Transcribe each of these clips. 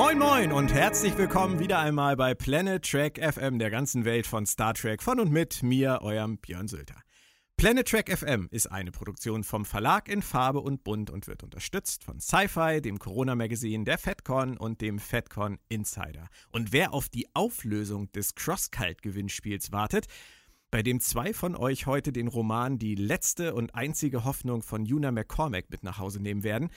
Moin Moin und herzlich willkommen wieder einmal bei Planet Trek FM der ganzen Welt von Star Trek von und mit mir, eurem Björn Sülter. Planet Trek FM ist eine Produktion vom Verlag in Farbe und Bunt und wird unterstützt von Sci-Fi, dem Corona-Magazin, der FedCon und dem FedCon Insider. Und wer auf die Auflösung des Crosscult-Gewinnspiels wartet, bei dem zwei von euch heute den Roman Die letzte und einzige Hoffnung von Una McCormack mit nach Hause nehmen werden,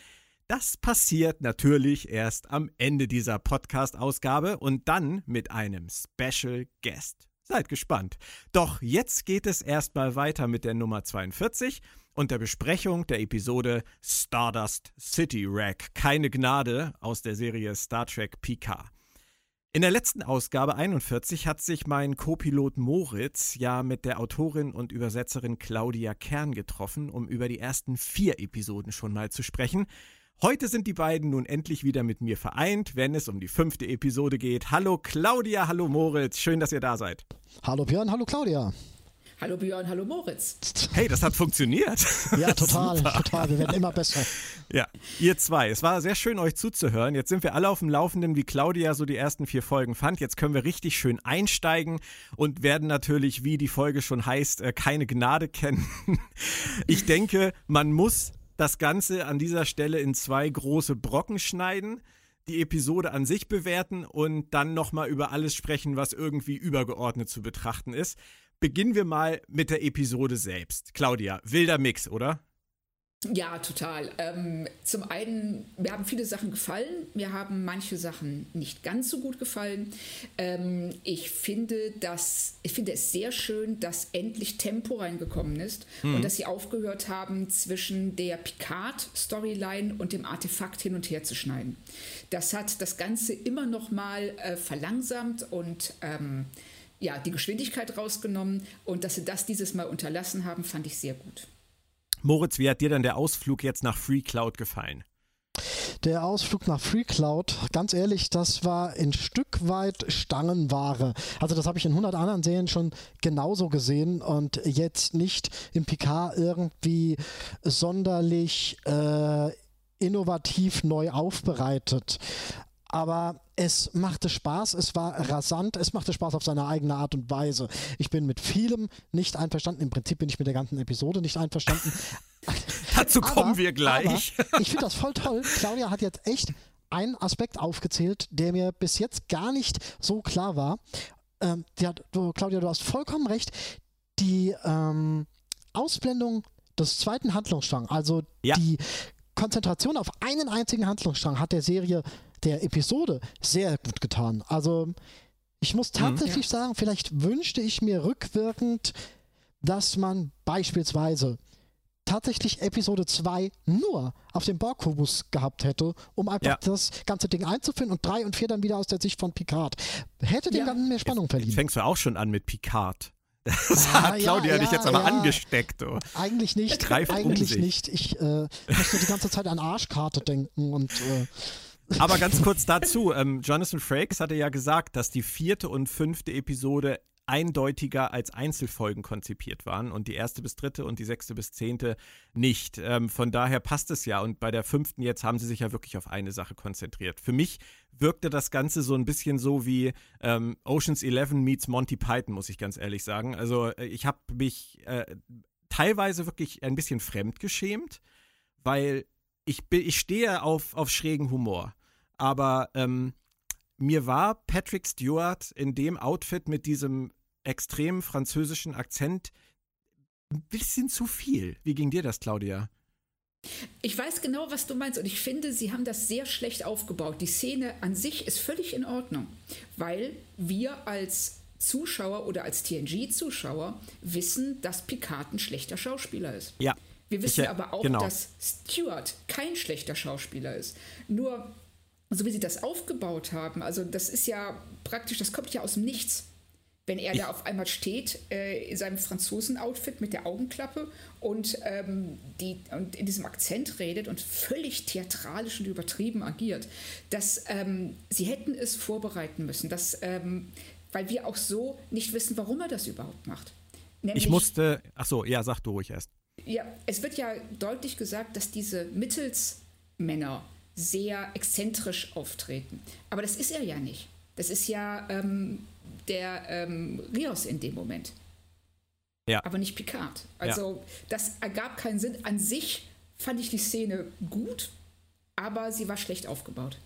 das passiert natürlich erst am Ende dieser Podcast-Ausgabe und dann mit einem Special Guest. Seid gespannt. Doch jetzt geht es erstmal weiter mit der Nummer 42 und der Besprechung der Episode Stardust City Wreck. Keine Gnade aus der Serie Star Trek Picard. In der letzten Ausgabe 41 hat sich mein Co-Pilot Moritz ja mit der Autorin und Übersetzerin Claudia Kern getroffen, um über die ersten vier Episoden schon mal zu sprechen. Heute sind die beiden nun endlich wieder mit mir vereint, wenn es um die fünfte Episode geht. Hallo Claudia, hallo Moritz, schön, dass ihr da seid. Hallo Björn, hallo Claudia. Hallo Björn, hallo Moritz. Hey, das hat funktioniert. Ja, total, total. Wir werden immer besser. Ja, ihr zwei. Es war sehr schön, euch zuzuhören. Jetzt sind wir alle auf dem Laufenden, wie Claudia so die ersten vier Folgen fand. Jetzt können wir richtig schön einsteigen und werden natürlich, wie die Folge schon heißt, äh, keine Gnade kennen. Ich denke, man muss das Ganze an dieser Stelle in zwei große Brocken schneiden, die Episode an sich bewerten und dann nochmal über alles sprechen, was irgendwie übergeordnet zu betrachten ist. Beginnen wir mal mit der Episode selbst. Claudia, wilder Mix, oder? Ja, total. Ähm, zum einen, mir haben viele Sachen gefallen, mir haben manche Sachen nicht ganz so gut gefallen. Ähm, ich finde, dass, ich finde es sehr schön, dass endlich Tempo reingekommen ist mhm. und dass sie aufgehört haben, zwischen der Picard-Storyline und dem Artefakt hin und her zu schneiden. Das hat das Ganze immer noch mal äh, verlangsamt und ähm, ja, die Geschwindigkeit rausgenommen. Und dass sie das dieses Mal unterlassen haben, fand ich sehr gut. Moritz, wie hat dir dann der Ausflug jetzt nach Free Cloud gefallen? Der Ausflug nach Free Cloud, ganz ehrlich, das war ein Stück weit Stangenware. Also das habe ich in 100 anderen Serien schon genauso gesehen und jetzt nicht im PK irgendwie sonderlich äh, innovativ neu aufbereitet aber es machte Spaß, es war rasant, es machte Spaß auf seine eigene Art und Weise. Ich bin mit vielem nicht einverstanden, im Prinzip bin ich mit der ganzen Episode nicht einverstanden. Dazu kommen aber, wir gleich. ich finde das voll toll. Claudia hat jetzt echt einen Aspekt aufgezählt, der mir bis jetzt gar nicht so klar war. Ähm, hat, du, Claudia, du hast vollkommen recht. Die ähm, Ausblendung des zweiten Handlungsstrangs, also ja. die Konzentration auf einen einzigen Handlungsstrang hat der Serie der Episode sehr gut getan. Also ich muss mhm. tatsächlich mhm, ja. sagen, vielleicht wünschte ich mir rückwirkend, dass man beispielsweise tatsächlich Episode 2 nur auf dem Borg-Kubus gehabt hätte, um einfach ja. das ganze Ding einzuführen und 3 und 4 dann wieder aus der Sicht von Picard. Hätte dem ja. Ganzen mehr Spannung verliehen. Jetzt fängst du auch schon an mit Picard. Das ah, hat Claudia ja, dich jetzt aber angesteckt. Oh. Eigentlich nicht. Eigentlich um nicht. Ich äh, möchte die ganze Zeit an Arschkarte denken und äh, aber ganz kurz dazu, ähm, Jonathan Frakes hatte ja gesagt, dass die vierte und fünfte Episode eindeutiger als Einzelfolgen konzipiert waren und die erste bis dritte und die sechste bis zehnte nicht. Ähm, von daher passt es ja und bei der fünften jetzt haben sie sich ja wirklich auf eine Sache konzentriert. Für mich wirkte das Ganze so ein bisschen so wie ähm, Oceans 11 meets Monty Python, muss ich ganz ehrlich sagen. Also äh, ich habe mich äh, teilweise wirklich ein bisschen fremdgeschämt, weil ich, ich stehe auf, auf schrägen Humor. Aber ähm, mir war Patrick Stewart in dem Outfit mit diesem extremen französischen Akzent ein bisschen zu viel. Wie ging dir das, Claudia? Ich weiß genau, was du meinst und ich finde, sie haben das sehr schlecht aufgebaut. Die Szene an sich ist völlig in Ordnung, weil wir als Zuschauer oder als TNG-Zuschauer wissen, dass Picard ein schlechter Schauspieler ist. Ja. Wir wissen ich, aber auch, genau. dass Stewart kein schlechter Schauspieler ist. Nur, so wie sie das aufgebaut haben, also das ist ja praktisch, das kommt ja aus dem Nichts. Wenn er ich, da auf einmal steht, äh, in seinem Franzosen-Outfit mit der Augenklappe und, ähm, die, und in diesem Akzent redet und völlig theatralisch und übertrieben agiert, dass ähm, sie hätten es vorbereiten müssen, dass, ähm, weil wir auch so nicht wissen, warum er das überhaupt macht. Nämlich, ich musste, ach so, ja, sag du ruhig erst. Ja, es wird ja deutlich gesagt, dass diese Mittelsmänner sehr exzentrisch auftreten. Aber das ist er ja nicht. Das ist ja ähm, der ähm, Rios in dem Moment. Ja. Aber nicht Picard. Also ja. das ergab keinen Sinn. An sich fand ich die Szene gut, aber sie war schlecht aufgebaut.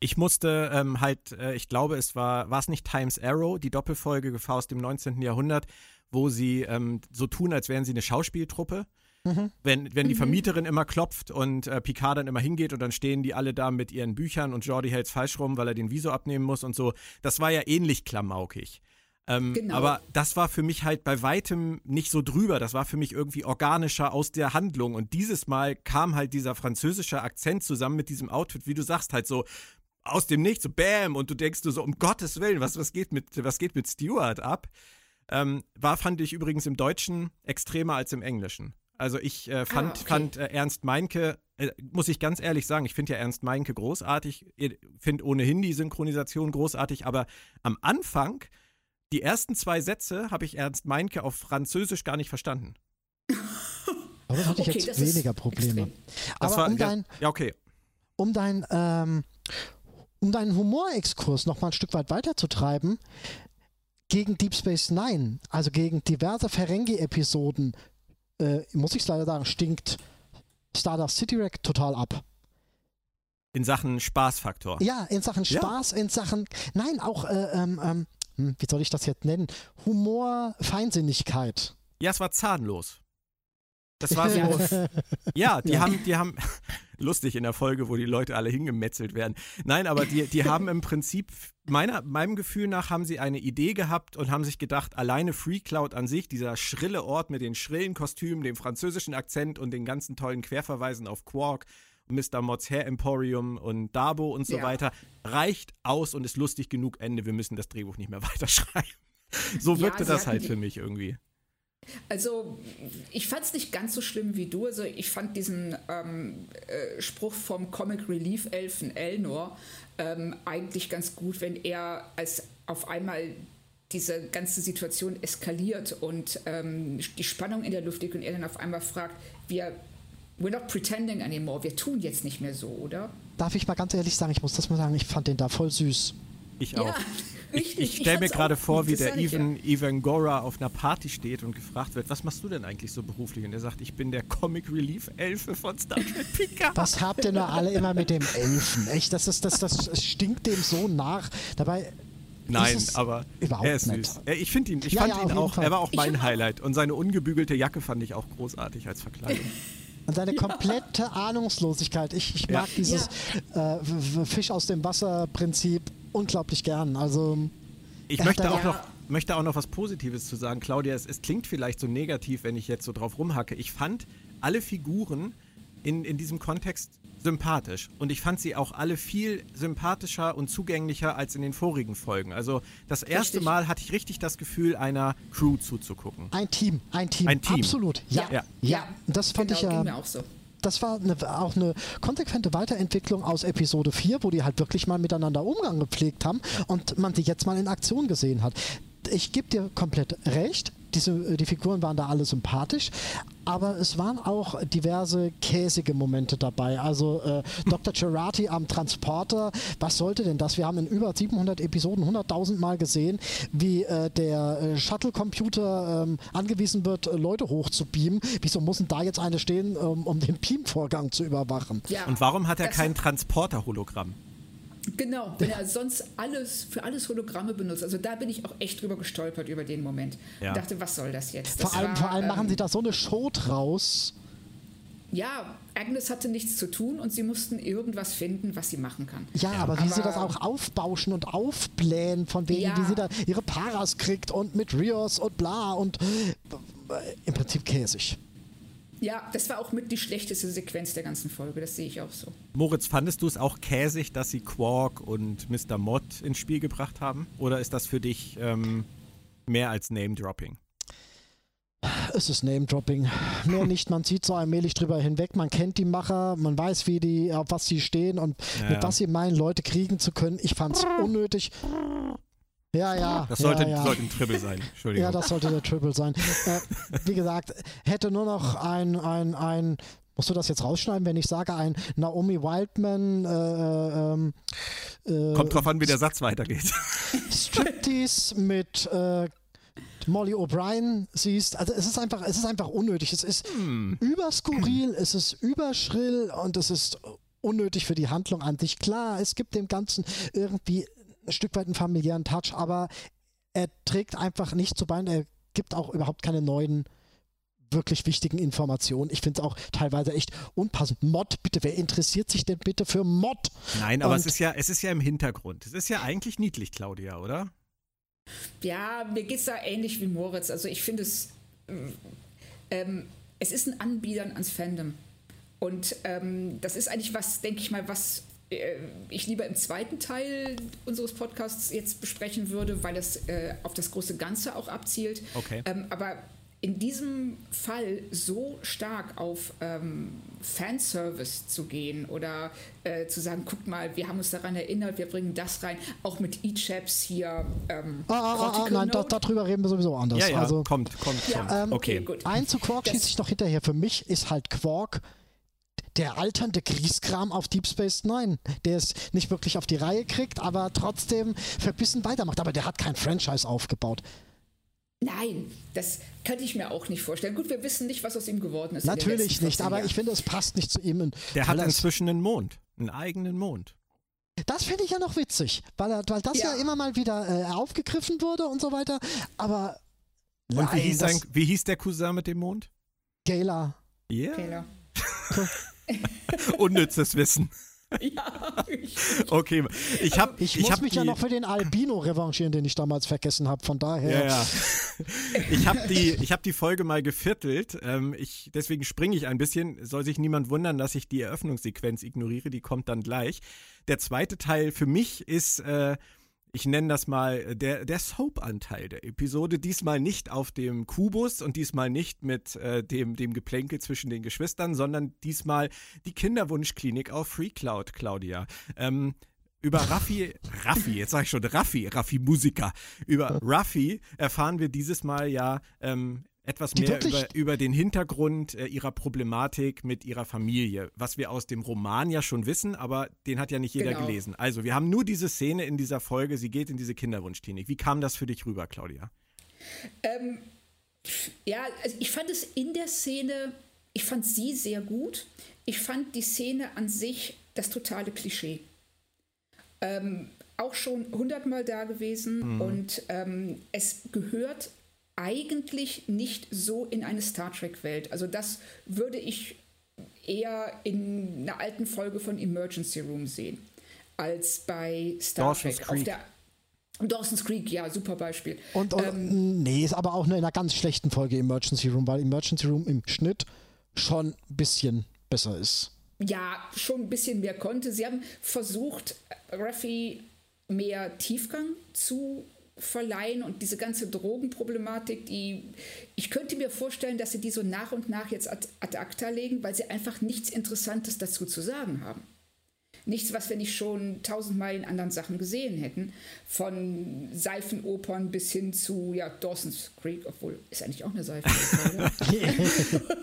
Ich musste ähm, halt, äh, ich glaube, es war, war es nicht Times Arrow, die Doppelfolge aus dem 19. Jahrhundert, wo sie ähm, so tun, als wären sie eine Schauspieltruppe. Mhm. Wenn, wenn die mhm. Vermieterin immer klopft und äh, Picard dann immer hingeht und dann stehen die alle da mit ihren Büchern und Jordi hält falsch rum, weil er den Viso abnehmen muss und so. Das war ja ähnlich klamaukig. Ähm, genau. Aber das war für mich halt bei weitem nicht so drüber. Das war für mich irgendwie organischer aus der Handlung. Und dieses Mal kam halt dieser französische Akzent zusammen mit diesem Outfit, wie du sagst, halt so aus dem Nichts, so Bäm. Und du denkst du so, um Gottes Willen, was, was, geht, mit, was geht mit Stewart ab? Ähm, war, fand ich übrigens im Deutschen extremer als im Englischen. Also ich äh, fand, ah, okay. fand äh, Ernst Meinke, äh, muss ich ganz ehrlich sagen, ich finde ja Ernst Meinke großartig, finde ohnehin die Synchronisation großartig, aber am Anfang die ersten zwei Sätze habe ich Ernst Meinke auf Französisch gar nicht verstanden. Aber da hatte ich okay, jetzt weniger Probleme. Aber war, um dein, ja, okay. Um dein, ähm, um deinen Humorexkurs noch mal ein Stück weit weiterzutreiben, gegen Deep Space Nine, also gegen diverse Ferengi-Episoden, äh, muss ich leider sagen, stinkt Stardust City Rack total ab. In Sachen Spaßfaktor. Ja, in Sachen Spaß, ja. in Sachen, nein, auch äh, ähm, ähm hm, wie soll ich das jetzt nennen? Humor, Feinsinnigkeit. Ja, es war zahnlos. Das war so. ja, die ja. haben, die haben, lustig in der Folge, wo die Leute alle hingemetzelt werden. Nein, aber die, die haben im Prinzip, meiner, meinem Gefühl nach, haben sie eine Idee gehabt und haben sich gedacht, alleine Free Cloud an sich, dieser schrille Ort mit den schrillen Kostümen, dem französischen Akzent und den ganzen tollen Querverweisen auf Quark, Mr. Mods Hair Emporium und Dabo und so ja. weiter, reicht aus und ist lustig genug. Ende, wir müssen das Drehbuch nicht mehr weiterschreiben. So wirkte ja, das halt für mich irgendwie. Also, ich fand es nicht ganz so schlimm wie du. Also, ich fand diesen ähm, äh, Spruch vom Comic Relief Elfen Elnor ähm, eigentlich ganz gut, wenn er als auf einmal diese ganze Situation eskaliert und ähm, die Spannung in der Luft liegt und er dann auf einmal fragt, wir We're not pretending anymore. Wir tun jetzt nicht mehr so, oder? Darf ich mal ganz ehrlich sagen, ich muss das mal sagen, ich fand den da voll süß. Ich auch. Ja, ich, ich stelle mir gerade vor, wie der Even, ja. Even Gora auf einer Party steht und gefragt wird, was machst du denn eigentlich so beruflich? Und er sagt, ich bin der Comic Relief Elfe von Star Trek Picard. Was habt ihr nur alle immer mit dem Elfen? Echt, das, ist, das, das stinkt dem so nach. Dabei Nein, aber er ist süß. Ich finde ihn, ich ja, fand ja, ihn auch, Fall. er war auch mein Highlight. Und seine ungebügelte Jacke fand ich auch großartig als Verkleidung. Und seine komplette ja. Ahnungslosigkeit. Ich, ich mag ja. dieses ja. Äh, Fisch aus dem Wasser-Prinzip unglaublich gern. Also ich möchte auch, noch, möchte auch noch was Positives zu sagen. Claudia, es, es klingt vielleicht so negativ, wenn ich jetzt so drauf rumhacke. Ich fand alle Figuren in, in diesem Kontext sympathisch. Und ich fand sie auch alle viel sympathischer und zugänglicher als in den vorigen Folgen. Also das erste richtig. Mal hatte ich richtig das Gefühl, einer Crew zuzugucken. Ein Team, ein Team. Ein Team. Absolut. Ja. Ja. ja. Das fand genau, ich ja. Auch so. Das war eine, auch eine konsequente Weiterentwicklung aus Episode 4, wo die halt wirklich mal miteinander Umgang gepflegt haben und man sie jetzt mal in Aktion gesehen hat. Ich gebe dir komplett recht diese, äh, die Figuren waren da alle sympathisch, aber es waren auch diverse käsige Momente dabei. Also äh, Dr. Cerati am Transporter, was sollte denn das? Wir haben in über 700 Episoden 100.000 Mal gesehen, wie äh, der äh, Shuttle-Computer ähm, angewiesen wird, äh, Leute hochzubeamen. Wieso muss denn da jetzt eine stehen, ähm, um den Beam-Vorgang zu überwachen? Ja, Und warum hat er kein Transporter-Hologramm? Genau, wenn er sonst alles für alles Hologramme benutzt. Also da bin ich auch echt drüber gestolpert über den Moment. Ja. Und dachte, was soll das jetzt? Das vor, allem, war, vor allem machen ähm, sie da so eine Show draus. Ja, Agnes hatte nichts zu tun und sie mussten irgendwas finden, was sie machen kann. Ja, aber wie aber, sie das auch aufbauschen und aufblähen, von wegen, ja. wie sie da ihre Paras kriegt und mit Rios und bla und äh, im Prinzip käsig. Ja, das war auch mit die schlechteste Sequenz der ganzen Folge, das sehe ich auch so. Moritz, fandest du es auch käsig, dass sie Quark und Mr. Mott ins Spiel gebracht haben? Oder ist das für dich ähm, mehr als Name-Dropping? Es ist Name-Dropping. Mehr nicht, man zieht so allmählich drüber hinweg, man kennt die Macher, man weiß, wie die, auf was sie stehen und ja, mit was sie meinen, Leute kriegen zu können. Ich fand es unnötig. Ja, ja. Das sollte, ja, ja. sollte ein Triple sein. Entschuldigung. Ja, das sollte der Triple sein. äh, wie gesagt, hätte nur noch ein, ein, ein Musst du das jetzt rausschneiden, wenn ich sage, ein Naomi Wildman äh, ähm, äh, Kommt drauf an, wie der Satz weitergeht. Striptease mit äh, Molly O'Brien siehst. Also es ist einfach, es ist einfach unnötig. Es ist hm. überskurril, es ist überschrill und es ist unnötig für die Handlung an sich. Klar, es gibt dem Ganzen irgendwie ein Stück weit einen familiären Touch, aber er trägt einfach nicht zu Bein. Er gibt auch überhaupt keine neuen wirklich wichtigen Informationen. Ich finde es auch teilweise echt unpassend. Mod, bitte, wer interessiert sich denn bitte für Mod? Nein, aber Und es ist ja, es ist ja im Hintergrund. Es ist ja eigentlich niedlich, Claudia, oder? Ja, mir geht es da ähnlich wie Moritz. Also ich finde es, ähm, es ist ein Anbietern ans Fandom. Und ähm, das ist eigentlich was, denke ich mal, was äh, ich lieber im zweiten Teil unseres Podcasts jetzt besprechen würde, weil es äh, auf das große Ganze auch abzielt. Okay. Ähm, aber in diesem Fall so stark auf ähm, Fanservice zu gehen oder äh, zu sagen, guck mal, wir haben uns daran erinnert, wir bringen das rein, auch mit E-Chaps hier. Ähm, ah, ah, ah, ah nein, da, darüber reden wir sowieso anders. Ja, ja, also, kommt, kommt, ja, kommt. Ähm, okay, gut. Ein zu Quark schießt sich noch hinterher. Für mich ist halt Quark der alternde Grieskram auf Deep Space Nine, der es nicht wirklich auf die Reihe kriegt, aber trotzdem verbissen weitermacht. Aber der hat kein Franchise aufgebaut. Nein, das könnte ich mir auch nicht vorstellen. Gut, wir wissen nicht, was aus ihm geworden ist. Natürlich nicht, aber ich finde, es passt nicht zu ihm. Der hat inzwischen einen Mond, einen eigenen Mond. Das finde ich ja noch witzig, weil, weil das ja. ja immer mal wieder äh, aufgegriffen wurde und so weiter. Aber. Und nein, wie, hieß sein, wie hieß der Cousin mit dem Mond? Gayla. Yeah. Gayla. Unnützes Wissen. Ja. okay, ich habe ich, ich muss mich die, ja noch für den Albino revanchieren, den ich damals vergessen habe. Von daher. Ja, ja. Ich habe die, ich hab die Folge mal geviertelt. Ähm, ich, deswegen springe ich ein bisschen. Soll sich niemand wundern, dass ich die Eröffnungssequenz ignoriere. Die kommt dann gleich. Der zweite Teil für mich ist. Äh, ich nenne das mal, äh, der, der Soap-Anteil der Episode. Diesmal nicht auf dem Kubus und diesmal nicht mit äh, dem, dem Geplänkel zwischen den Geschwistern, sondern diesmal die Kinderwunschklinik auf Free Cloud, Claudia. Ähm, über Raffi, Raffi, jetzt sage ich schon Raffi, Raffi Musiker. Über Raffi erfahren wir dieses Mal ja ähm, etwas mehr über, über, den Hintergrund äh, ihrer Problematik mit ihrer Familie, was wir aus dem Roman ja schon wissen, aber den hat ja nicht jeder genau. gelesen. Also, wir haben nur diese Szene in dieser Folge, sie geht in diese Kinderwunschklinik. Wie kam das für dich rüber, Claudia? Ähm, ja, also ich fand es in der Szene, ich fand sie sehr gut. Ich fand die Szene an sich das totale Klischee. Ähm, auch schon hundertmal da gewesen mhm. und ähm, es gehört eigentlich nicht so in eine Star Trek-Welt. Also das würde ich eher in einer alten Folge von Emergency Room sehen, als bei Star Dawson's Trek. Creek. Auf der Dawson's Creek, ja, super Beispiel. Und, und ähm, nee, ist aber auch in einer ganz schlechten Folge Emergency Room, weil Emergency Room im Schnitt schon ein bisschen besser ist. Ja, schon ein bisschen mehr konnte. Sie haben versucht, Raffi mehr Tiefgang zu verleihen und diese ganze Drogenproblematik, die ich könnte mir vorstellen, dass sie die so nach und nach jetzt ad, ad acta legen, weil sie einfach nichts Interessantes dazu zu sagen haben. Nichts, was wir nicht schon tausendmal in anderen Sachen gesehen hätten. Von Seifenopern bis hin zu ja, Dawson's Creek, obwohl ist eigentlich auch eine Seifenoper.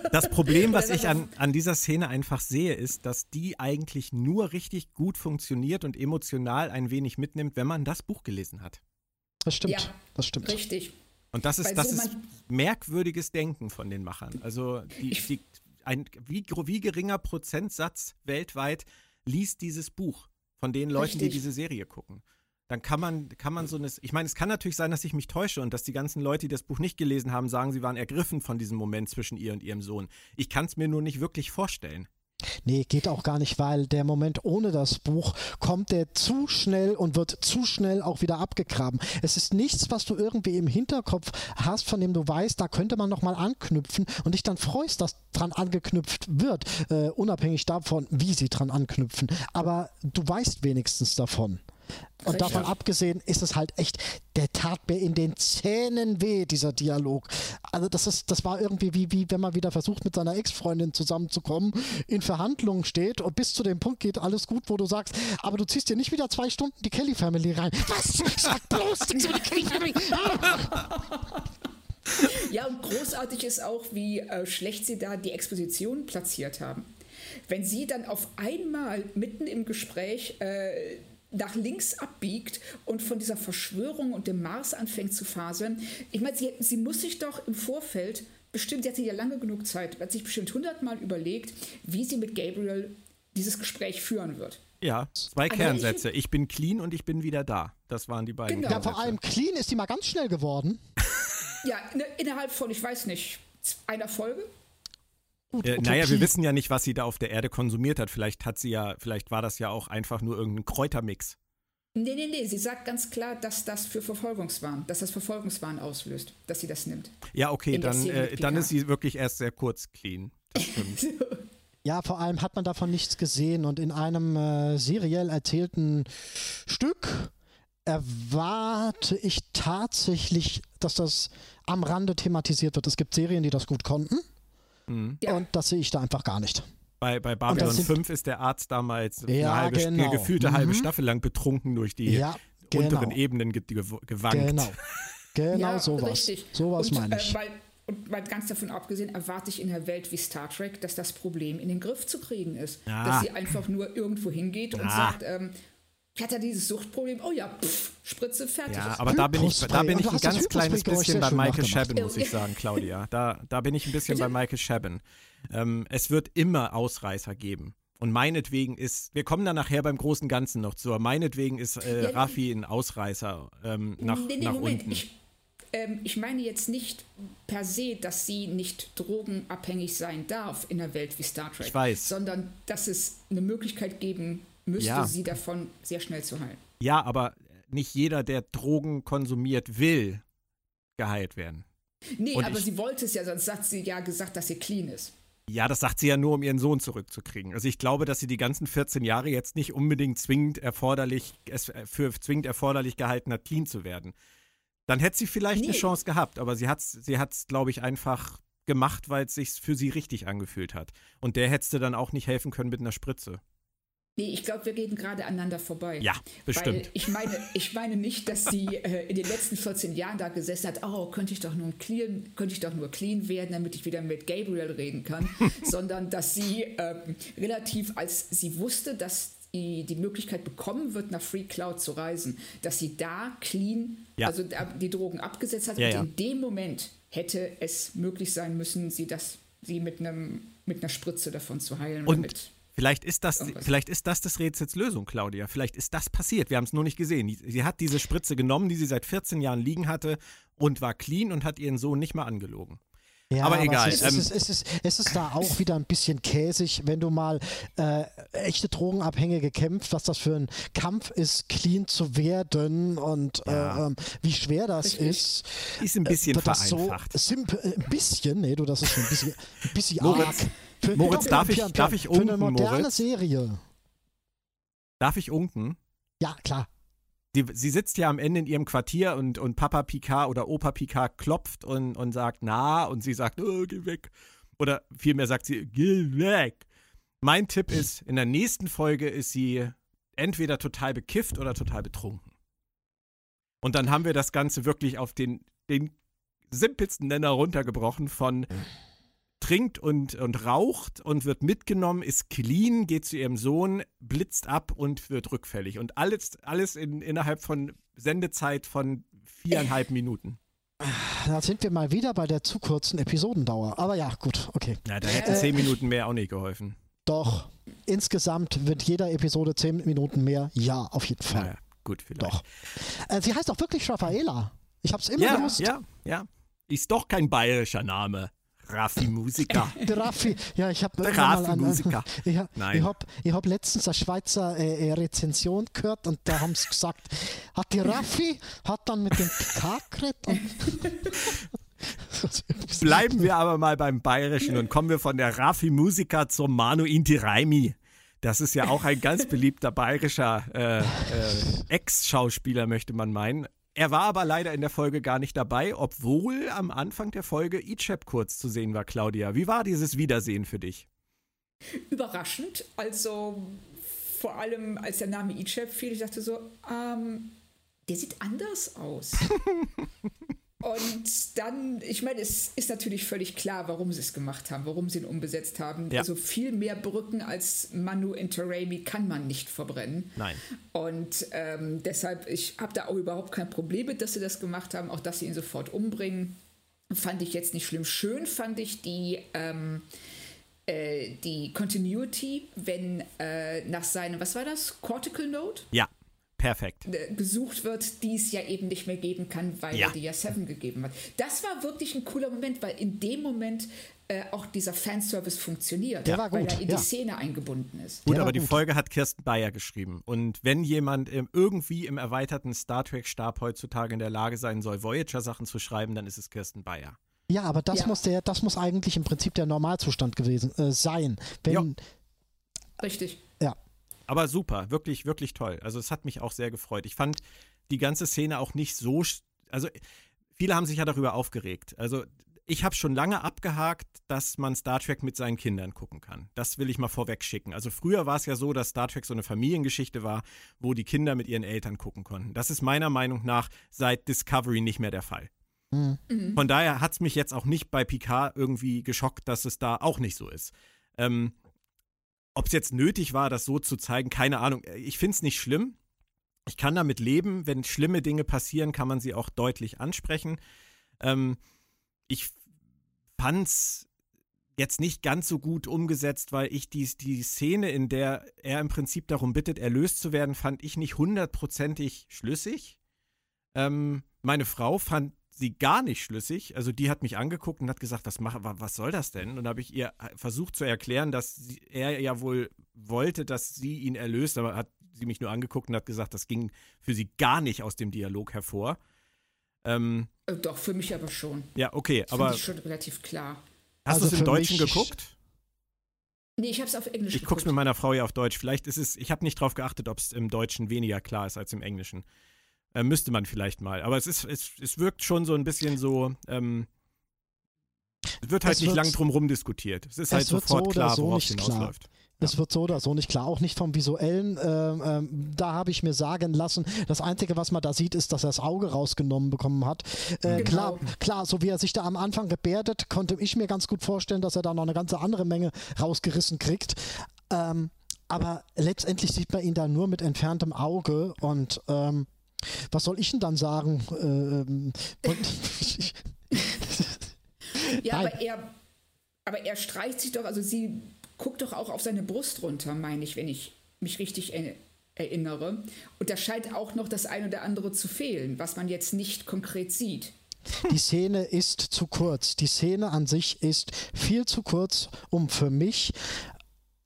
das Problem, was ich an, an dieser Szene einfach sehe, ist, dass die eigentlich nur richtig gut funktioniert und emotional ein wenig mitnimmt, wenn man das Buch gelesen hat. Das stimmt. Ja, das stimmt. Richtig. Und das ist, das so ist merkwürdiges Denken von den Machern. Also die, die, ein wie, wie geringer Prozentsatz weltweit liest dieses Buch von den Leuten, Richtig. die diese Serie gucken. Dann kann man, kann man so eine. Ich meine, es kann natürlich sein, dass ich mich täusche und dass die ganzen Leute, die das Buch nicht gelesen haben, sagen, sie waren ergriffen von diesem Moment zwischen ihr und ihrem Sohn. Ich kann es mir nur nicht wirklich vorstellen. Nee, geht auch gar nicht, weil der Moment ohne das Buch kommt der zu schnell und wird zu schnell auch wieder abgegraben. Es ist nichts, was du irgendwie im Hinterkopf hast, von dem du weißt, da könnte man nochmal anknüpfen und dich dann freust, dass dran angeknüpft wird, äh, unabhängig davon, wie sie dran anknüpfen. Aber du weißt wenigstens davon. Und Richtig. davon abgesehen ist es halt echt, der tat mir in den Zähnen weh, dieser Dialog. Also das ist, das war irgendwie wie, wie wenn man wieder versucht, mit seiner Ex-Freundin zusammenzukommen, in Verhandlungen steht und bis zu dem Punkt geht alles gut, wo du sagst, aber du ziehst dir nicht wieder zwei Stunden die Kelly Family rein. Was? Sag bloß, die Kelly Family. Ja, und großartig ist auch, wie äh, schlecht sie da die Exposition platziert haben. Wenn sie dann auf einmal mitten im Gespräch äh, nach links abbiegt und von dieser Verschwörung und dem Mars anfängt zu faseln. Ich meine, sie, sie muss sich doch im Vorfeld bestimmt, sie hat sich ja lange genug Zeit, hat sich bestimmt hundertmal überlegt, wie sie mit Gabriel dieses Gespräch führen wird. Ja, zwei also Kernsätze. Ich, ich, bin clean und ich bin wieder da. Das waren die beiden. Genau. Ja, vor allem clean ist die mal ganz schnell geworden. ja, ne, innerhalb von, ich weiß nicht, einer Folge. Gut, äh, naja, wir wissen ja nicht, was sie da auf der Erde konsumiert hat. Vielleicht hat sie ja, vielleicht war das ja auch einfach nur irgendein Kräutermix. Nee, nee, nee, sie sagt ganz klar, dass das für Verfolgungswahn, dass das Verfolgungswahn auslöst, dass sie das nimmt. Ja, okay, dann, äh, dann ist sie wirklich erst sehr kurz clean. Das stimmt. Ja, vor allem hat man davon nichts gesehen und in einem äh, seriell erzählten Stück erwarte ich tatsächlich, dass das am Rande thematisiert wird. Es gibt Serien, die das gut konnten. Mhm. Ja. Und das sehe ich da einfach gar nicht. Bei, bei Babylon 5 ist der Arzt damals ja, eine, halbe, genau. eine gefühlte mhm. halbe Staffel lang betrunken durch die ja, genau. unteren Ebenen ge gewankt. Genau, genau ja, sowas. Richtig. Sowas meine ich. Äh, weil, und mal ganz davon abgesehen, erwarte ich in einer Welt wie Star Trek, dass das Problem in den Griff zu kriegen ist. Ja. Dass sie einfach nur irgendwo hingeht und sagt, ähm, ich hatte dieses Suchtproblem, oh ja, pff, Spritze, fertig. Ja, aber da bin ich, da bin ich ein ganz kleines bisschen bei Michael Chabin, muss ich sagen, Claudia. Da, da bin ich ein bisschen bei Michael Chabin. Ähm, es wird immer Ausreißer geben. Und meinetwegen ist, wir kommen da nachher beim großen Ganzen noch zu, aber meinetwegen ist äh, ja, Raffi ein Ausreißer ähm, nach, nee, nee, nach Moment. unten. Ich, ähm, ich meine jetzt nicht per se, dass sie nicht drogenabhängig sein darf in einer Welt wie Star Trek. Ich weiß. Sondern dass es eine Möglichkeit geben müsste, ja. sie davon sehr schnell zu heilen. Ja, aber nicht jeder, der Drogen konsumiert, will geheilt werden. Nee, Und aber ich, sie wollte es ja, sonst hat sie ja gesagt, dass sie clean ist. Ja, das sagt sie ja nur, um ihren Sohn zurückzukriegen. Also ich glaube, dass sie die ganzen 14 Jahre jetzt nicht unbedingt zwingend erforderlich, es für zwingend erforderlich gehalten hat, clean zu werden. Dann hätte sie vielleicht nee. eine Chance gehabt, aber sie hat es, sie hat's, glaube ich, einfach gemacht, weil es sich für sie richtig angefühlt hat. Und der hättest du dann auch nicht helfen können mit einer Spritze. Nee, ich glaube, wir reden gerade aneinander vorbei. Ja, bestimmt. Weil ich meine, ich meine nicht, dass sie äh, in den letzten 14 Jahren da gesessen hat, oh, könnte ich doch nur clean, könnte ich doch nur clean werden, damit ich wieder mit Gabriel reden kann, sondern dass sie äh, relativ, als sie wusste, dass die, die Möglichkeit bekommen wird, nach Free Cloud zu reisen, dass sie da clean, ja. also die Drogen abgesetzt hat ja, und ja. in dem Moment hätte es möglich sein müssen, sie das, sie mit einem mit einer Spritze davon zu heilen. Und mit Vielleicht ist das, vielleicht ist das des Rätsels Lösung, Claudia. Vielleicht ist das passiert. Wir haben es nur nicht gesehen. Sie hat diese Spritze genommen, die sie seit 14 Jahren liegen hatte und war clean und hat ihren Sohn nicht mal angelogen. Ja, aber egal. Es ist, ähm, es, ist, es, ist, es ist da auch wieder ein bisschen käsig, wenn du mal äh, echte Drogenabhängige kämpft, was das für ein Kampf ist, clean zu werden und ja. äh, wie schwer das Richtig. ist. Ist ein bisschen äh, vereinfacht. So simpel, äh, ein bisschen, nee, du, das ist ein bisschen, ein bisschen arg. Für, Moritz, darf, ich, darf ich unken, Für eine moderne Moritz? Serie. Darf ich unken? Ja, klar. Die, sie sitzt ja am Ende in ihrem Quartier und, und Papa Picard oder Opa Picard klopft und, und sagt, na, und sie sagt, oh, geh weg. Oder vielmehr sagt sie, geh weg. Mein Tipp ist, in der nächsten Folge ist sie entweder total bekifft oder total betrunken. Und dann haben wir das Ganze wirklich auf den, den simpelsten Nenner runtergebrochen von trinkt und, und raucht und wird mitgenommen, ist clean, geht zu ihrem Sohn, blitzt ab und wird rückfällig. Und alles, alles in, innerhalb von Sendezeit von viereinhalb Minuten. Da sind wir mal wieder bei der zu kurzen Episodendauer. Aber ja, gut, okay. Ja, da hätten zehn Minuten mehr auch nicht geholfen. Doch, insgesamt wird jeder Episode zehn Minuten mehr. Ja, auf jeden Fall. Ja, gut, vielleicht. Doch. Äh, sie heißt auch wirklich Raffaela. Ich hab's immer ja, gewusst. Ja, ja. Ist doch kein bayerischer Name. Raffi Musiker. Der Raffi, ja, ich habe Raffi Musiker. Ich, ich habe ich hab letztens eine Schweizer äh, äh, Rezension gehört und da haben sie gesagt, hat die Raffi, hat dann mit dem PK geredet Bleiben wir aber mal beim Bayerischen und kommen wir von der Raffi Musiker zum Manu Inti Raimi. Das ist ja auch ein ganz beliebter bayerischer äh, äh, Ex-Schauspieler, möchte man meinen. Er war aber leider in der Folge gar nicht dabei, obwohl am Anfang der Folge Ichep kurz zu sehen war, Claudia. Wie war dieses Wiedersehen für dich? Überraschend. Also vor allem, als der Name Ichep fiel, ich dachte so, ähm, der sieht anders aus. Und dann, ich meine, es ist natürlich völlig klar, warum sie es gemacht haben, warum sie ihn umbesetzt haben. Ja. Also viel mehr Brücken als Manu Interrami kann man nicht verbrennen. Nein. Und ähm, deshalb, ich habe da auch überhaupt kein Problem mit, dass sie das gemacht haben, auch dass sie ihn sofort umbringen. Fand ich jetzt nicht schlimm. Schön fand ich die. Ähm, äh, die Continuity, wenn äh, nach seinem, was war das, Cortical Note? Ja, perfekt. Gesucht wird, die es ja eben nicht mehr geben kann, weil ja. er die ja Seven gegeben hat. Das war wirklich ein cooler Moment, weil in dem Moment äh, auch dieser Fanservice funktioniert, Der war gut, weil er in ja. die Szene eingebunden ist. Gut, aber die Folge hat Kirsten Bayer geschrieben. Und wenn jemand im, irgendwie im erweiterten Star Trek-Stab heutzutage in der Lage sein soll, Voyager-Sachen zu schreiben, dann ist es Kirsten Bayer. Ja, aber das ja. muss der, das muss eigentlich im Prinzip der Normalzustand gewesen äh, sein. Wenn. Richtig. Aber super, wirklich, wirklich toll. Also es hat mich auch sehr gefreut. Ich fand die ganze Szene auch nicht so, also viele haben sich ja darüber aufgeregt. Also ich habe schon lange abgehakt, dass man Star Trek mit seinen Kindern gucken kann. Das will ich mal vorweg schicken. Also früher war es ja so, dass Star Trek so eine Familiengeschichte war, wo die Kinder mit ihren Eltern gucken konnten. Das ist meiner Meinung nach seit Discovery nicht mehr der Fall. Mhm. Von daher hat es mich jetzt auch nicht bei Picard irgendwie geschockt, dass es da auch nicht so ist. Ähm, Ob es jetzt nötig war, das so zu zeigen, keine Ahnung. Ich finde es nicht schlimm. Ich kann damit leben. Wenn schlimme Dinge passieren, kann man sie auch deutlich ansprechen. Ähm, ich fand es jetzt nicht ganz so gut umgesetzt, weil ich die, die Szene, in der er im Prinzip darum bittet, erlöst zu werden, fand ich nicht hundertprozentig schlüssig. Ähm, meine Frau fand sie gar nicht schlüssig. Also die hat mich angeguckt und hat gesagt, was, mach, was soll das denn? Und habe ich ihr versucht zu erklären, dass sie, er ja wohl wollte, dass sie ihn erlöst, aber hat sie mich nur angeguckt und hat gesagt, das ging für sie gar nicht aus dem Dialog hervor. Ähm, äh, Doch, für mich aber schon. Ja, okay, das aber. Ich schon relativ klar. Hast also du es im Deutschen geguckt? Nee, ich habe es auf Englisch Ich gucke es mit meiner Frau ja auf Deutsch. Vielleicht ist es, ich habe nicht drauf geachtet, ob es im Deutschen weniger klar ist als im Englischen. Äh, müsste man vielleicht mal. Aber es ist, es, es wirkt schon so ein bisschen so, ähm, es wird halt es nicht wird, lang drum diskutiert. Es ist halt sofort so klar, so worauf es hinausläuft. Klar. Es wird so oder so nicht klar, auch nicht vom visuellen. Äh, äh, da habe ich mir sagen lassen, das Einzige, was man da sieht, ist, dass er das Auge rausgenommen bekommen hat. Äh, genau. klar, klar, so wie er sich da am Anfang gebärdet, konnte ich mir ganz gut vorstellen, dass er da noch eine ganze andere Menge rausgerissen kriegt. Ähm, aber letztendlich sieht man ihn da nur mit entferntem Auge und ähm, was soll ich denn dann sagen? Ähm, ja, aber er, aber er streicht sich doch, also sie guckt doch auch auf seine Brust runter, meine ich, wenn ich mich richtig erinnere. Und da scheint auch noch das eine oder andere zu fehlen, was man jetzt nicht konkret sieht. Die Szene ist zu kurz. Die Szene an sich ist viel zu kurz, um für mich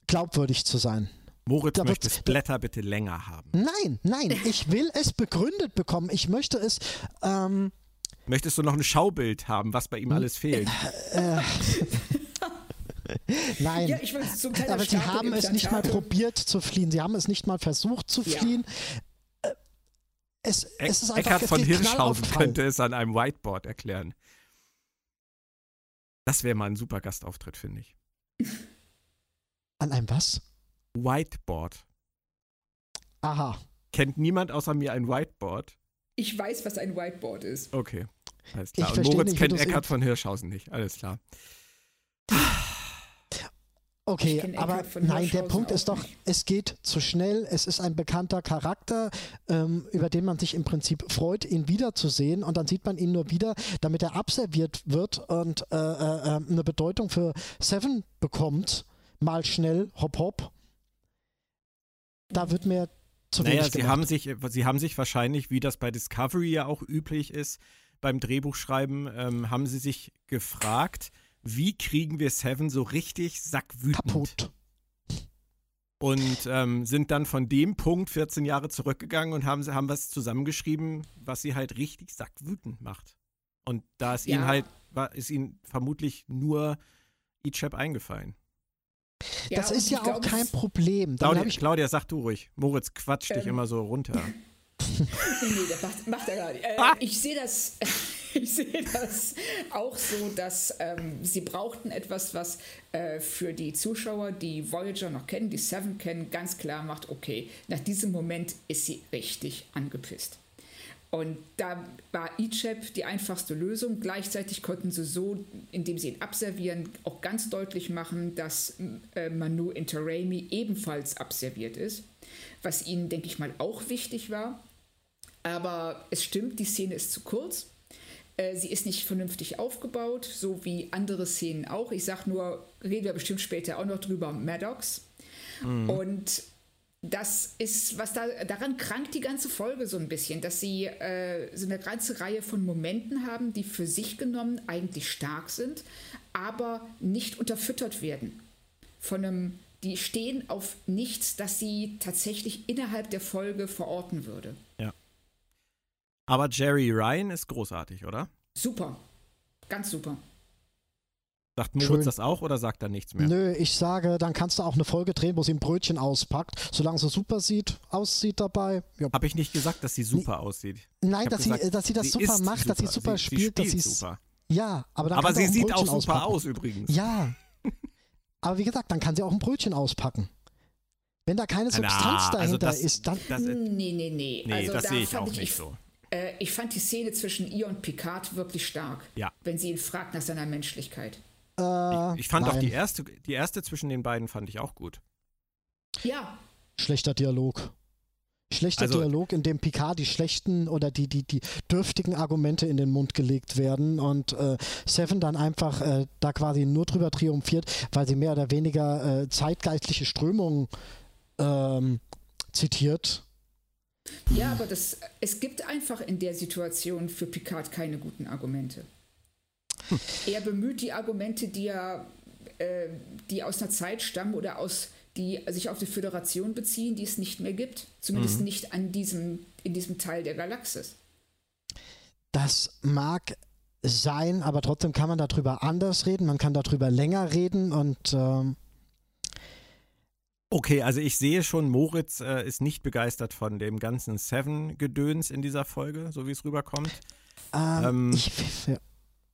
glaubwürdig zu sein. Moritz da möchte Blätter bitte länger haben. Nein, nein, ich will es begründet bekommen. Ich möchte es. Ähm, Möchtest du noch ein Schaubild haben, was bei ihm alles fehlt? Äh, Nein, ja, ich zum Teil aber sie haben es nicht mal probiert zu fliehen. Sie haben es nicht mal versucht zu fliehen. Ja. Äh, es, es ist einfach, Eckart von Hirschhausen könnte es an einem Whiteboard erklären. Das wäre mal ein super Gastauftritt, finde ich. An einem was? Whiteboard. Aha. Kennt niemand außer mir ein Whiteboard? Ich weiß, was ein Whiteboard ist. Okay. Alles klar. Ich Und Moritz nicht, kennt Eckhard von Hirschhausen nicht. Alles klar. Okay, aber nein, der Punkt ist doch, nicht. es geht zu schnell. Es ist ein bekannter Charakter, ähm, über den man sich im Prinzip freut, ihn wiederzusehen. Und dann sieht man ihn nur wieder, damit er abserviert wird und äh, äh, äh eine Bedeutung für Seven bekommt. Mal schnell, hopp, hopp. Da wird mir zu naja, wenig sie haben sich, sie haben sich wahrscheinlich, wie das bei Discovery ja auch üblich ist, beim Drehbuchschreiben, ähm, haben sie sich gefragt, wie kriegen wir Seven so richtig sackwütend? Kaputt. Und ähm, sind dann von dem Punkt 14 Jahre zurückgegangen und haben, haben was zusammengeschrieben, was sie halt richtig sackwütend macht. Und da ist ja. ihnen halt, war, ist ihnen vermutlich nur Ichab eingefallen. Ja, das ist ja auch kein Problem. Claudia, Claudia, sag du ruhig. Moritz quatscht ähm, dich immer so runter. nee, nee, das macht, macht er gar nicht. Äh, ah. Ich sehe das, ich sehe das auch so, dass ähm, sie brauchten etwas, was äh, für die Zuschauer, die Voyager noch kennen, die Seven kennen, ganz klar macht, okay, nach diesem Moment ist sie richtig angepisst. Und da war Ichab die einfachste Lösung. Gleichzeitig konnten sie so, indem sie ihn abservieren, auch ganz deutlich machen, dass äh, Manu Interrami ebenfalls abserviert ist, was ihnen, denke ich mal, auch wichtig war. Aber es stimmt, die Szene ist zu kurz. Äh, sie ist nicht vernünftig aufgebaut, so wie andere Szenen auch. Ich sage nur, reden wir bestimmt später auch noch drüber, Maddox. Mhm. Und das ist, was da, daran krankt die ganze Folge so ein bisschen, dass sie äh, so eine ganze Reihe von Momenten haben, die für sich genommen eigentlich stark sind, aber nicht unterfüttert werden. Von einem, die stehen auf nichts, das sie tatsächlich innerhalb der Folge verorten würde. Ja. Aber Jerry Ryan ist großartig, oder? Super. Ganz super. Sagt Moritz das auch oder sagt er nichts mehr? Nö, ich sage, dann kannst du auch eine Folge drehen, wo sie ein Brötchen auspackt, solange sie super sieht, aussieht dabei. Ja. Habe ich nicht gesagt, dass sie super nee. aussieht. Nein, dass, gesagt, sie, dass sie das sie super macht, super. dass sie super sie, spielt, sie dass sie super. Ja, aber dann Aber sie sieht auch super auspacken. aus übrigens. Ja. aber wie gesagt, dann kann sie auch ein Brötchen auspacken. Wenn da keine Substanz Na, also dahinter das, ist, dann. Das, nee, nee, nee. Nee, also das da sehe ich auch ich, nicht so. Äh, ich fand die Szene zwischen ihr und Picard wirklich stark. Ja. Wenn sie ihn fragt nach seiner Menschlichkeit. Äh, ich, ich fand nein. auch die erste, die erste zwischen den beiden fand ich auch gut. Ja. Schlechter Dialog. Schlechter Also- Dialog, in dem Picard die schlechten oder die, die, die dürftigen Argumente in den Mund gelegt werden und äh, Seven dann einfach äh, da quasi nur drüber triumphiert, weil sie mehr oder weniger äh, zeitgeistliche Strömungen ähm, zitiert. Ja, aber das, es gibt einfach in der Situation für Picard keine guten Argumente. Er bemüht die Argumente, die, er, äh, die aus einer Zeit stammen oder aus, die sich auf die Föderation beziehen, die es nicht mehr gibt. Zumindest nicht an diesem, in diesem Teil der Galaxis. Das mag sein, aber trotzdem kann man darüber anders reden, man kann darüber länger reden und ähm, Okay, also ich sehe schon, Moritz äh, ist nicht begeistert von dem ganzen Seven-Gedöns in dieser Folge, so wie es rüberkommt. ähm, Ähm, ich, ja.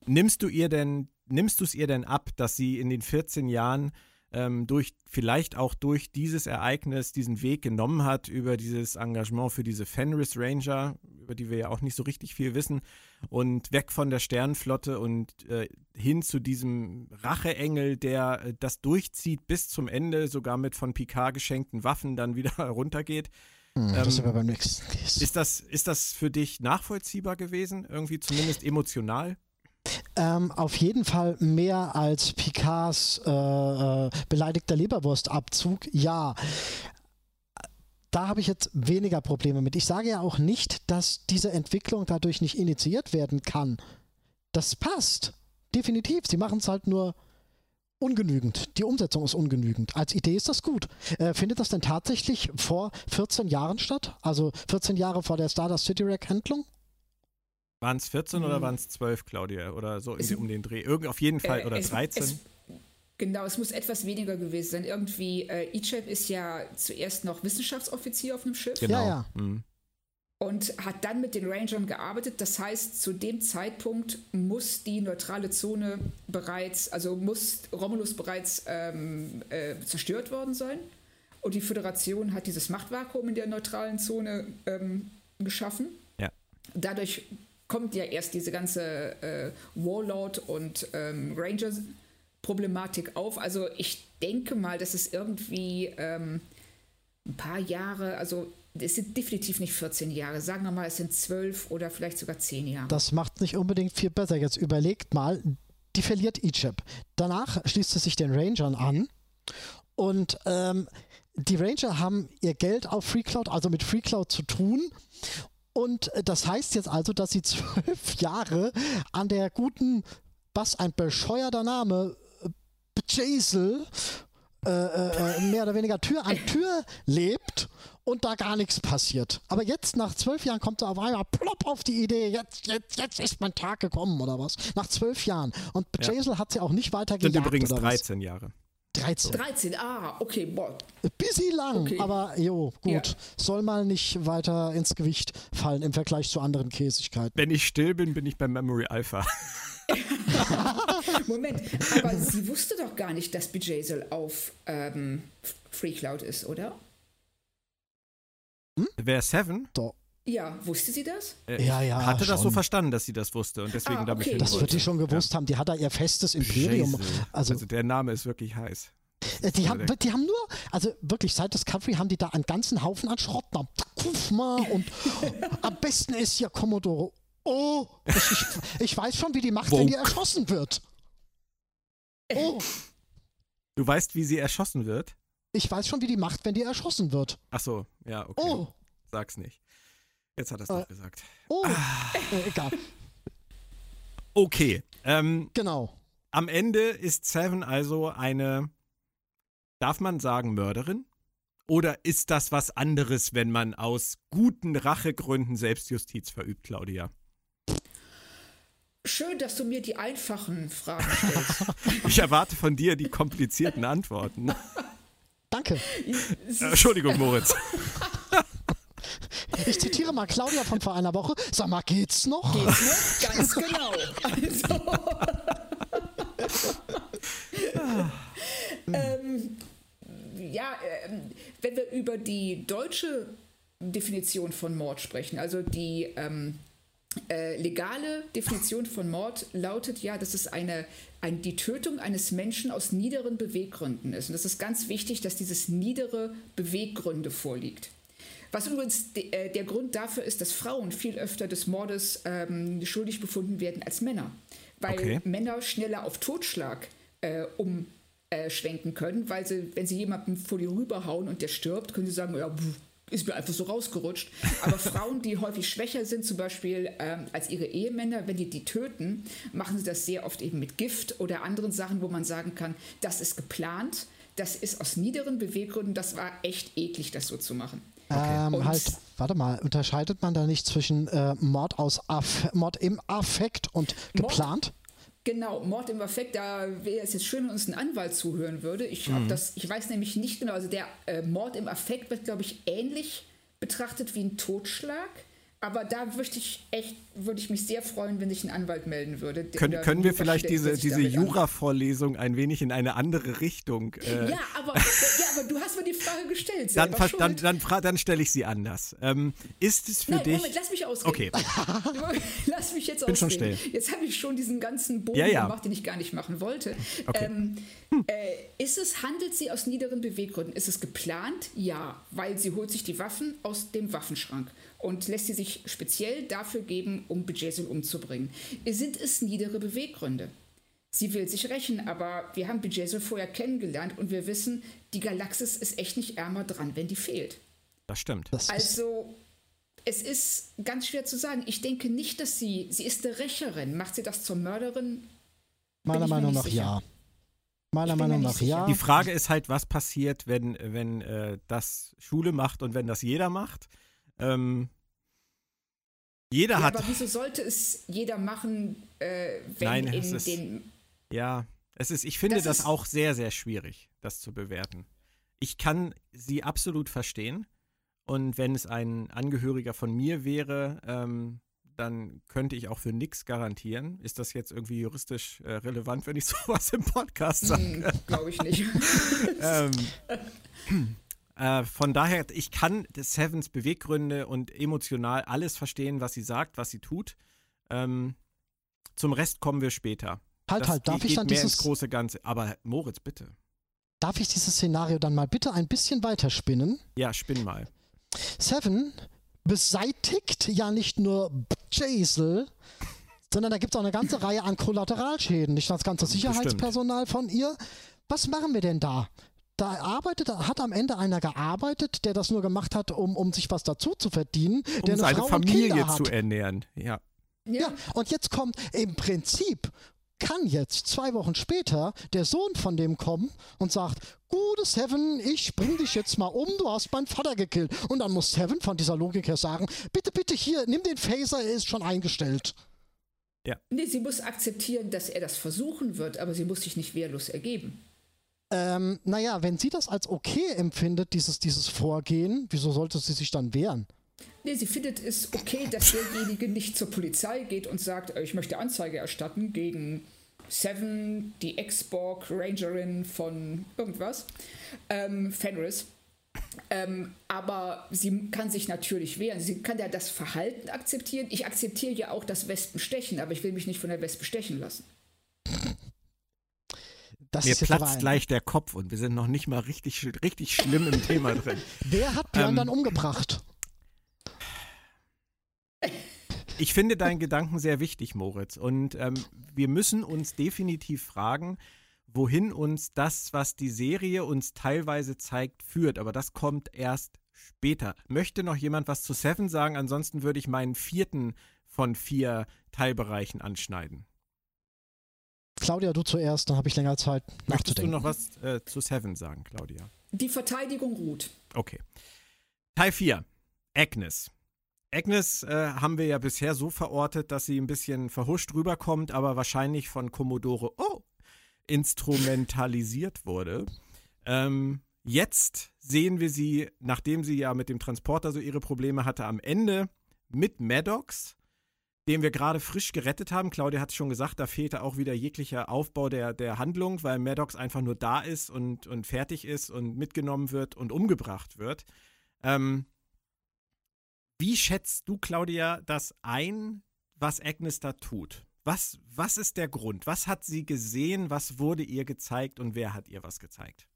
Nimmst du ihr denn, nimmst du es ihr denn ab, dass sie in den 14 Jahren ähm, durch, vielleicht auch durch dieses Ereignis diesen Weg genommen hat, über dieses Engagement für diese Fenris Ranger, über die wir ja auch nicht so richtig viel wissen, und weg von der Sternenflotte und äh, hin zu diesem Racheengel, der äh, das durchzieht bis zum Ende, sogar mit von Picard geschenkten Waffen dann wieder runtergeht. Hm, das ähm, wir beim nächsten. Ist das, ist das für dich nachvollziehbar gewesen, irgendwie zumindest emotional? Ähm, auf jeden Fall mehr als Picards äh, äh, beleidigter Leberwurstabzug. Ja. Da habe ich jetzt weniger Probleme mit. Ich sage ja auch nicht, dass diese Entwicklung dadurch nicht initiiert werden kann. Das passt. Definitiv. Sie machen es halt nur ungenügend. Die Umsetzung ist ungenügend. Als Idee ist das gut. Äh, findet das denn tatsächlich vor 14 Jahren statt? Also 14 Jahre vor der Stardust City Rack-Handlung? Waren es 14 oder Hm. waren es 12, Claudia? Oder so Es- um den Dreh? Irgend, auf jeden Fall. Äh, oder es- 13? Es, genau, es muss etwas weniger gewesen sein. Irgendwie, äh, Ichab ist ja zuerst noch Wissenschaftsoffizier auf einem Schiff genau. ja, ja. Mhm. und hat dann mit den Rangern gearbeitet. Das heißt, zu dem Zeitpunkt muss die neutrale Zone bereits, also muss Romulus bereits ähm, äh, zerstört worden sein. Und die Föderation hat dieses Machtvakuum in der neutralen Zone ähm, geschaffen. Ja. Dadurch kommt ja erst diese ganze äh, Warlord- und ähm, Ranger-Problematik auf. Also ich denke mal, dass es irgendwie ähm, ein paar Jahre, also es sind definitiv nicht 14 Jahre, sagen wir mal, es sind 12 oder vielleicht sogar 10 Jahre. Das macht nicht unbedingt viel besser. Jetzt überlegt mal, die verliert Ichab. Danach schließt sie sich den Rangern an und ähm, die Ranger haben ihr Geld auf FreeCloud, also mit FreeCloud zu tun. Und äh, das heißt jetzt also, dass sie zwölf Jahre an der guten, was ein bescheuerter Name, äh, Jaisel, äh, äh, mehr oder weniger Tür an Tür lebt und da gar nichts passiert. Aber jetzt, nach zwölf Jahren, kommt er auf einmal plopp auf die Idee, jetzt, jetzt, jetzt ist mein Tag gekommen oder was. Nach zwölf Jahren. Und Ja. Jaisel hat sie auch nicht weiter Sind übrigens oder was. 13 Jahre. 13. 13, ah, okay, boah. Busy lang, Okay. aber jo, gut. Ja. Soll mal nicht weiter ins Gewicht fallen im Vergleich zu anderen Käsigkeiten. Wenn ich still bin, bin ich bei Memory Alpha. Moment, aber sie wusste doch gar nicht, dass Bejazel auf ähm, FreeCloud ist, oder? Wer Seven? So. Ja, wusste sie das? Äh, Ja, ja, Ich hatte das so schon. verstanden, dass sie das wusste und deswegen Ah, damit okay. hin Das wird die schon gewusst haben. Die hat da ihr festes Imperium. Also, Also der Name ist wirklich heiß. äh, die, haben, die haben nur, also wirklich seit Discovery haben die da einen ganzen Haufen an Schrott. Da, guck mal, und am besten ist hier Commodore. Oh, ich, ich, weiß schon, wie die macht, wenn die Woke. erschossen wird. Oh, Du weißt, wie sie erschossen wird? ich weiß schon, wie die macht, wenn die erschossen wird. Ach so, ja, okay. Oh, Sag's nicht. Jetzt hat er es Äh. doch gesagt. oh, Ah. äh, egal. Okay, ähm, Genau. am Ende ist Seven also eine, darf man sagen, Mörderin? Oder ist das was anderes, wenn man aus guten Rachegründen Selbstjustiz verübt, Claudia? Schön, dass du mir die einfachen Fragen stellst. Ich erwarte von dir die komplizierten Antworten. Danke. Äh, Entschuldigung, Moritz. Ich zitiere mal Claudia von vor einer Woche. Sag mal, geht's noch? Geht's noch? Ganz genau. Also, ähm, ja, ähm, wenn wir über die deutsche Definition von Mord sprechen, also die ähm, äh, legale Definition von Mord lautet ja, dass es eine, ein, die Tötung eines Menschen aus niederen Beweggründen ist. Und das ist ganz wichtig, dass dieses niedere Beweggründe vorliegt. Was übrigens de, äh, der Grund dafür ist, dass Frauen viel öfter des Mordes ähm, schuldig befunden werden als Männer. Weil Okay. Männer schneller auf Totschlag äh, umschwenken können, weil sie, wenn sie jemanden vor die rüberhauen und der stirbt, können sie sagen, ja, ist mir einfach so rausgerutscht. Aber Frauen, die häufig schwächer sind, zum Beispiel ähm, als ihre Ehemänner, wenn die die töten, machen sie das sehr oft eben mit Gift oder anderen Sachen, wo man sagen kann, das ist geplant, das ist aus niederen Beweggründen, das war echt eklig, das so zu machen. Ähm, Und- halt, warte mal, unterscheidet man da nicht zwischen äh, Mord aus Aff Mord im Affekt und Mord- geplant? Genau, Mord im Affekt, da wäre es jetzt schön, wenn uns ein Anwalt zuhören würde. Ich, hab das, ich weiß nämlich nicht genau, also der äh, Mord im Affekt wird, glaube ich, ähnlich betrachtet wie ein Totschlag. Aber da möchte ich echt, würde ich mich sehr freuen, wenn sich ein Anwalt melden würde. Können, können wir vielleicht diese, diese? Jura-Vorlesung ein wenig in eine andere Richtung? Äh, Ja aber, ja, aber du hast mir die Frage gestellt. dann dann, dann, dann stelle ich sie anders. Ähm, ist es für Nein, dich. Moment, lass mich ausreden. Okay. lass mich jetzt Bin schon ausreden. still. Jetzt habe ich schon diesen ganzen Bogen Ja, ja. gemacht, den ich gar nicht machen wollte. Okay. Ähm, äh, ist es, handelt sie aus niederen Beweggründen? Ist es geplant? Ja, weil sie holt sich die Waffen aus dem Waffenschrank und lässt sie sich speziell dafür geben, um Bejesul umzubringen. Sind es niedere Beweggründe? Sie will sich rächen, aber wir haben Bejesul vorher kennengelernt und wir wissen, die Galaxis ist echt nicht ärmer dran, wenn die fehlt. Das stimmt. Das Also, es ist ganz schwer zu sagen. Ich denke nicht, dass sie, sie ist eine Rächerin. Macht sie das zur Mörderin? meiner Meinung nicht nach sicher. ja. Meiner Meinung nach sicher. ja. Die Frage ist halt, was passiert, wenn, wenn äh, das Schule macht und wenn das jeder macht. Ähm, jeder Ja, hat. aber wieso sollte es jeder machen, äh, wenn Nein, es in ist- den. Ja, es ist, ich finde das, Das auch sehr, sehr schwierig, das zu bewerten. Ich kann sie absolut verstehen. Und wenn es ein Angehöriger von mir wäre, ähm, dann könnte ich auch für nichts garantieren. Ist das jetzt irgendwie juristisch äh, relevant, wenn ich sowas im Podcast sage? Glaube ich nicht. ähm, äh, von daher, ich kann Sevens Beweggründe und emotional alles verstehen, was sie sagt, was sie tut. Ähm, zum Rest kommen wir später. Halt, das halt, darf geht ich dann mehr dieses, ins große Ganze. Aber Moritz, bitte. darf ich dieses Szenario dann mal bitte ein bisschen weiterspinnen? Ja, spinn mal. Seven beseitigt ja nicht nur Jaisel, sondern da gibt es auch eine ganze Reihe an Kollateralschäden. Nicht das ganze Sicherheitspersonal von ihr. Was machen wir denn da? Da arbeitet, hat am Ende einer gearbeitet, der das nur gemacht hat, um, um sich was dazu zu verdienen, der Um eine seine Frau und Familie zu ernähren. Ja. Ja, und jetzt kommt im Prinzip kann jetzt zwei Wochen später der Sohn von dem kommen und sagt, gute Seven, ich bring dich jetzt mal um, du hast meinen Vater gekillt. Und dann muss Seven von dieser Logik her sagen, bitte, bitte hier, nimm den Phaser, er ist schon eingestellt. nee, sie muss akzeptieren, dass er das versuchen wird, aber sie muss sich nicht wehrlos ergeben. Ähm, naja, wenn sie das als okay empfindet, dieses, dieses Vorgehen, wieso sollte sie sich dann wehren? Nee, sie findet es okay, dass derjenige nicht zur Polizei geht und sagt, äh, ich möchte Anzeige erstatten gegen Seven, die Ex-Borg Rangerin von irgendwas, ähm, Fenris. Ähm, aber sie kann sich natürlich wehren. Sie kann ja das Verhalten akzeptieren. Ich akzeptiere ja auch das Wespenstechen, aber ich will mich nicht von der Wespe stechen lassen. Das Mir platzt gleich der Kopf und wir sind noch nicht mal richtig, richtig schlimm im Thema drin. Wer hat Björn ähm, dann umgebracht? Ich finde deinen Gedanken sehr wichtig, Moritz. Und ähm, wir müssen uns definitiv fragen, wohin uns das, was die Serie uns teilweise zeigt, führt. Aber das kommt erst später. Möchte noch jemand was zu Seven sagen? Ansonsten würde ich meinen vierten von vier Teilbereichen anschneiden. Claudia, du zuerst, dann habe ich länger Zeit nachzudenken. Möchtest du noch was äh, zu Seven sagen, Claudia? Die Verteidigung ruht. Okay. Teil 4. Agnes. Agnes äh, haben wir ja bisher so verortet, dass sie ein bisschen verhuscht rüberkommt, aber wahrscheinlich von Commodore oh, instrumentalisiert wurde. Ähm, jetzt sehen wir sie, nachdem sie ja mit dem Transporter so ihre Probleme hatte, am Ende mit Maddox den wir gerade frisch gerettet haben. Claudia hat es schon gesagt, da fehlte auch wieder jeglicher Aufbau der, der Handlung, weil Maddox einfach nur da ist und, und fertig ist und mitgenommen wird und umgebracht wird. Ähm, wie schätzt du, Claudia, das ein, was Agnes da tut? Was, was ist der Grund? Was hat sie gesehen? Was wurde ihr gezeigt und wer hat ihr was gezeigt?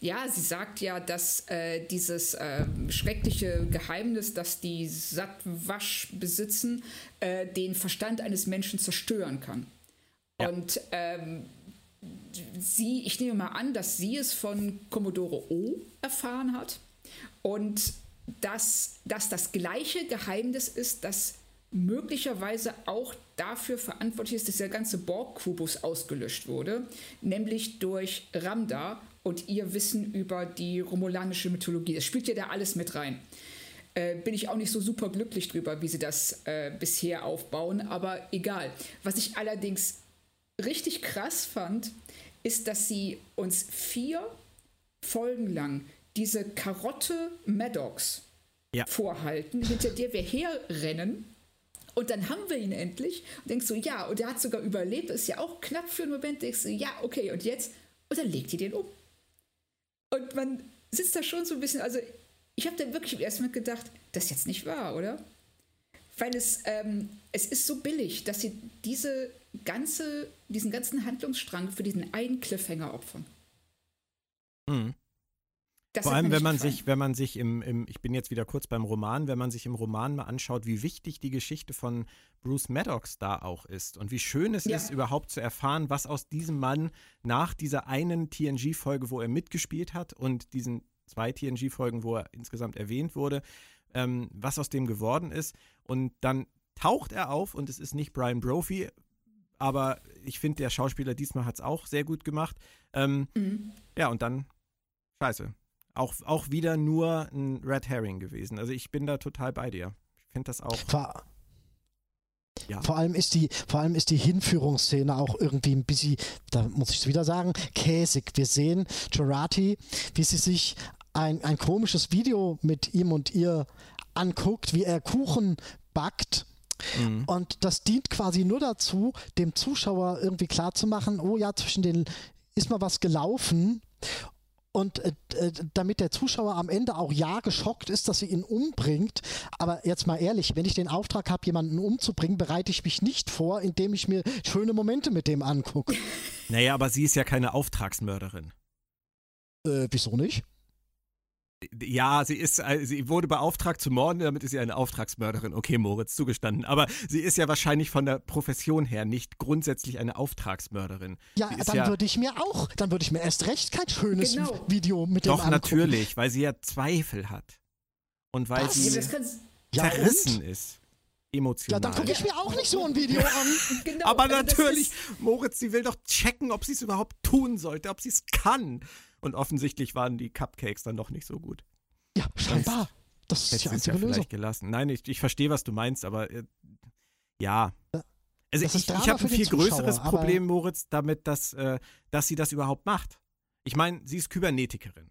Ja, sie sagt ja, dass äh, dieses äh, schreckliche Geheimnis, das die Sattwasch besitzen, äh, den Verstand eines Menschen zerstören kann. Ja. Und ähm, sie, ich nehme mal an, dass sie es von Commodore O erfahren hat und dass, dass das gleiche Geheimnis ist, das möglicherweise auch dafür verantwortlich ist, dass der ganze Borg-Kubus ausgelöscht wurde, nämlich durch Ramda und ihr Wissen über die romulanische Mythologie. Das spielt ja da alles mit rein. Äh, bin ich auch nicht so super glücklich drüber, wie sie das äh, bisher aufbauen, aber egal. Was ich allerdings richtig krass fand, ist, dass sie uns vier Folgen lang diese Karotte Maddox ja. vorhalten, hinter der wir herrennen. Und dann haben wir ihn endlich und denkst so, ja, und er hat sogar überlebt, ist ja auch knapp für einen Moment, denkst du, ja, okay, und jetzt? Und dann legt ihr den um. Und man sitzt da schon so ein bisschen, also ich habe dann wirklich Moment gedacht, das ist jetzt nicht wahr, oder? Weil es, ähm, es ist so billig, dass sie diese ganze, diesen ganzen Handlungsstrang für diesen einen Cliffhanger opfern. Mhm. Das Vor allem, wenn man gefallen. sich, wenn man sich im, im, ich bin jetzt wieder kurz beim Roman, wenn man sich im Roman mal anschaut, wie wichtig die Geschichte von Bruce Maddox da auch ist und wie schön es ja. ist, überhaupt zu erfahren, was aus diesem Mann nach dieser einen TNG-Folge, wo er mitgespielt hat und diesen zwei TNG-Folgen, wo er insgesamt erwähnt wurde, ähm, was aus dem geworden ist. Und dann taucht er auf und es ist nicht Brian Brophy, aber ich finde, der Schauspieler diesmal hat es auch sehr gut gemacht. Ähm, mhm. Ja, und dann, scheiße, auch, auch wieder nur ein Red Herring gewesen. Also ich bin da total bei dir. Ich finde das auch. Vor, ja. vor, allem ist die, vor allem ist die Hinführungsszene auch irgendwie ein bisschen, da muss ich es wieder sagen, käsig. Wir sehen Gerati, wie sie sich ein, ein komisches Video mit ihm und ihr anguckt, wie er Kuchen backt. Mhm. Und das dient quasi nur dazu, dem Zuschauer irgendwie klarzumachen, oh ja, zwischen den ist mal was gelaufen und äh, äh, damit der Zuschauer am Ende auch ja geschockt ist, dass sie ihn umbringt. Aber jetzt mal ehrlich, wenn ich den Auftrag habe, jemanden umzubringen, bereite ich mich nicht vor, indem ich mir schöne Momente mit dem angucke. Naja, aber sie ist ja keine Auftragsmörderin. Äh, wieso nicht? Ja, sie ist, äh, sie wurde beauftragt zu morden, damit ist sie eine Auftragsmörderin. Okay, Moritz, zugestanden. Aber sie ist ja wahrscheinlich von der Profession her nicht grundsätzlich eine Auftragsmörderin. Ja, dann ja würde ich mir auch, dann würde ich mir erst recht kein schönes genau. Video mit dem Doch, natürlich, weil sie ja Zweifel hat. Und weil Was? sie ja, zerrissen ja, ist. Emotional. Ja, dann gucke ich mir auch nicht so ein Video an. genau, Aber also natürlich, Moritz, sie will doch checken, ob sie es überhaupt tun sollte, ob sie es kann. Und offensichtlich waren die Cupcakes dann doch nicht so gut. Ja, scheinbar. Das ist die einzige ja Lösung. vielleicht gelassen. Nein, ich, ich verstehe, was du meinst, aber äh, ja. Also ich, ich habe ein viel größeres Problem, Moritz, damit, dass, äh, dass sie das überhaupt macht. Ich meine, sie ist Kybernetikerin.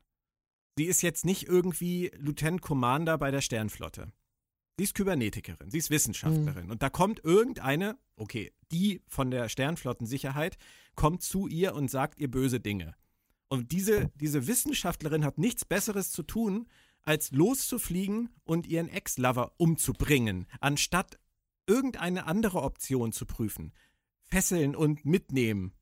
Sie ist jetzt nicht irgendwie Lieutenant Commander bei der Sternflotte. Sie ist Kybernetikerin, sie ist Wissenschaftlerin. Mhm. Und da kommt irgendeine, okay, die von der Sternflottensicherheit, kommt zu ihr und sagt ihr böse Dinge. Und diese, diese Wissenschaftlerin hat nichts Besseres zu tun, als loszufliegen und ihren Ex-Lover umzubringen, anstatt irgendeine andere Option zu prüfen. Fesseln und mitnehmen.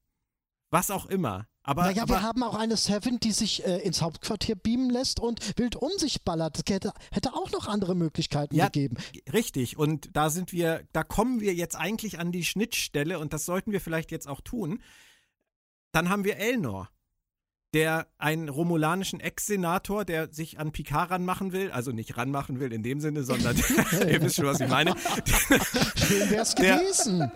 Was auch immer. Aber, naja, aber, wir haben auch eine Seven, die sich äh, ins Hauptquartier beamen lässt und wild um sich ballert. Es hätte, hätte auch noch andere Möglichkeiten ja, gegeben. Richtig. Und da sind wir, da kommen wir jetzt eigentlich an die Schnittstelle und das sollten wir vielleicht jetzt auch tun. Dann haben wir Elnor der einen romulanischen Ex-Senator, der sich an Picard ranmachen will, also nicht ranmachen will in dem Sinne, sondern ihr wisst schon, was ich meine. Schön wär's gewesen.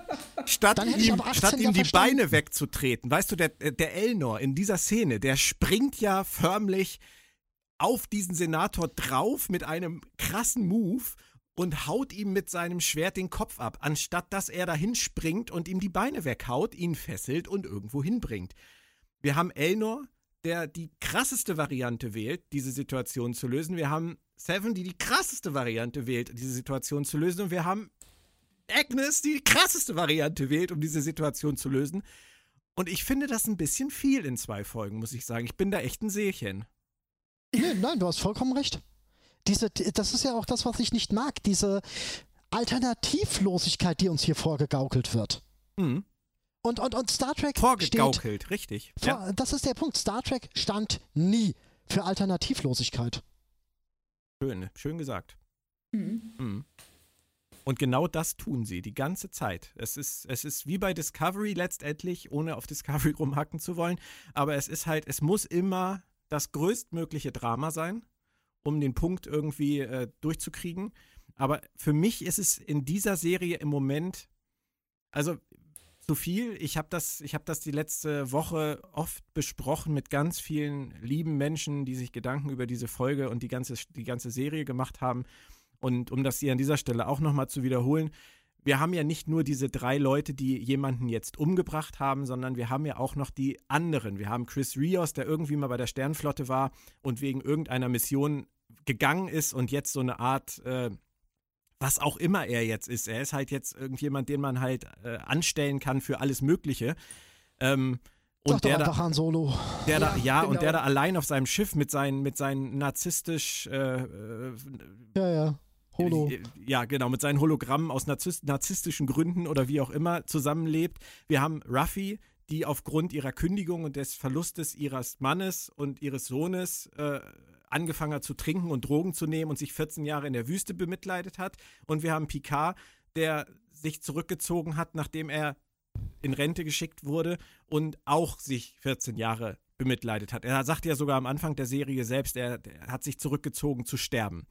statt ihm, statt ihm die Beine wegzutreten, weißt du, der, der Elnor in dieser Szene, der springt ja förmlich auf diesen Senator drauf mit einem krassen Move und haut ihm mit seinem Schwert den Kopf ab, anstatt dass er dahin springt und ihm die Beine weghaut, ihn fesselt und irgendwo hinbringt. Wir haben Elnor, der die krasseste Variante wählt, diese Situation zu lösen. Wir haben Seven, die die krasseste Variante wählt, diese Situation zu lösen. Und wir haben Agnes, die die krasseste Variante wählt, um diese Situation zu lösen. Und ich finde das ein bisschen viel in zwei Folgen, muss ich sagen. Ich bin da echt ein Seelchen. Nee, nein, du hast vollkommen recht. Diese, das ist ja auch das, was ich nicht mag. Diese Alternativlosigkeit, die uns hier vorgegaukelt wird. Mhm. Und, und, und Star Trek Vorgegaukelt, steht, richtig. Vor, ja. Das ist der Punkt. Star Trek stand nie für Alternativlosigkeit. Schön, schön gesagt. Mhm. Mhm. Und genau das tun sie die ganze Zeit. Es ist, es ist wie bei Discovery letztendlich, ohne auf Discovery rumhacken zu wollen. Aber es ist halt, es muss immer das größtmögliche Drama sein, um den Punkt irgendwie äh, durchzukriegen. Aber für mich ist es in dieser Serie im Moment, also zu viel. Ich habe das, hab das die letzte Woche oft besprochen mit ganz vielen lieben Menschen, die sich Gedanken über diese Folge und die ganze, die ganze Serie gemacht haben. Und um das hier an dieser Stelle auch nochmal zu wiederholen, wir haben ja nicht nur diese drei Leute, die jemanden jetzt umgebracht haben, sondern wir haben ja auch noch die anderen. Wir haben Chris Rios, der irgendwie mal bei der Sternflotte war und wegen irgendeiner Mission gegangen ist und jetzt so eine Art äh, was auch immer er jetzt ist. Er ist halt jetzt irgendjemand, den man halt äh, anstellen kann für alles Mögliche. Ähm, und der da, Han Solo. Der da, ja, ja genau. und der da allein auf seinem Schiff mit seinen, mit seinen narzisstisch. Äh, äh ja, ja. Holo. Äh, ja, genau, mit seinen Hologrammen aus narzisstischen Gründen oder wie auch immer zusammenlebt. Wir haben Ruffy, die aufgrund ihrer Kündigung und des Verlustes ihres Mannes und ihres Sohnes äh, angefangen hat zu trinken und Drogen zu nehmen und sich 14 Jahre in der Wüste bemitleidet hat. Und wir haben Picard, der sich zurückgezogen hat, nachdem er in Rente geschickt wurde und auch sich 14 Jahre bemitleidet hat. Er sagt ja sogar am Anfang der Serie selbst, er, er hat sich zurückgezogen zu sterben.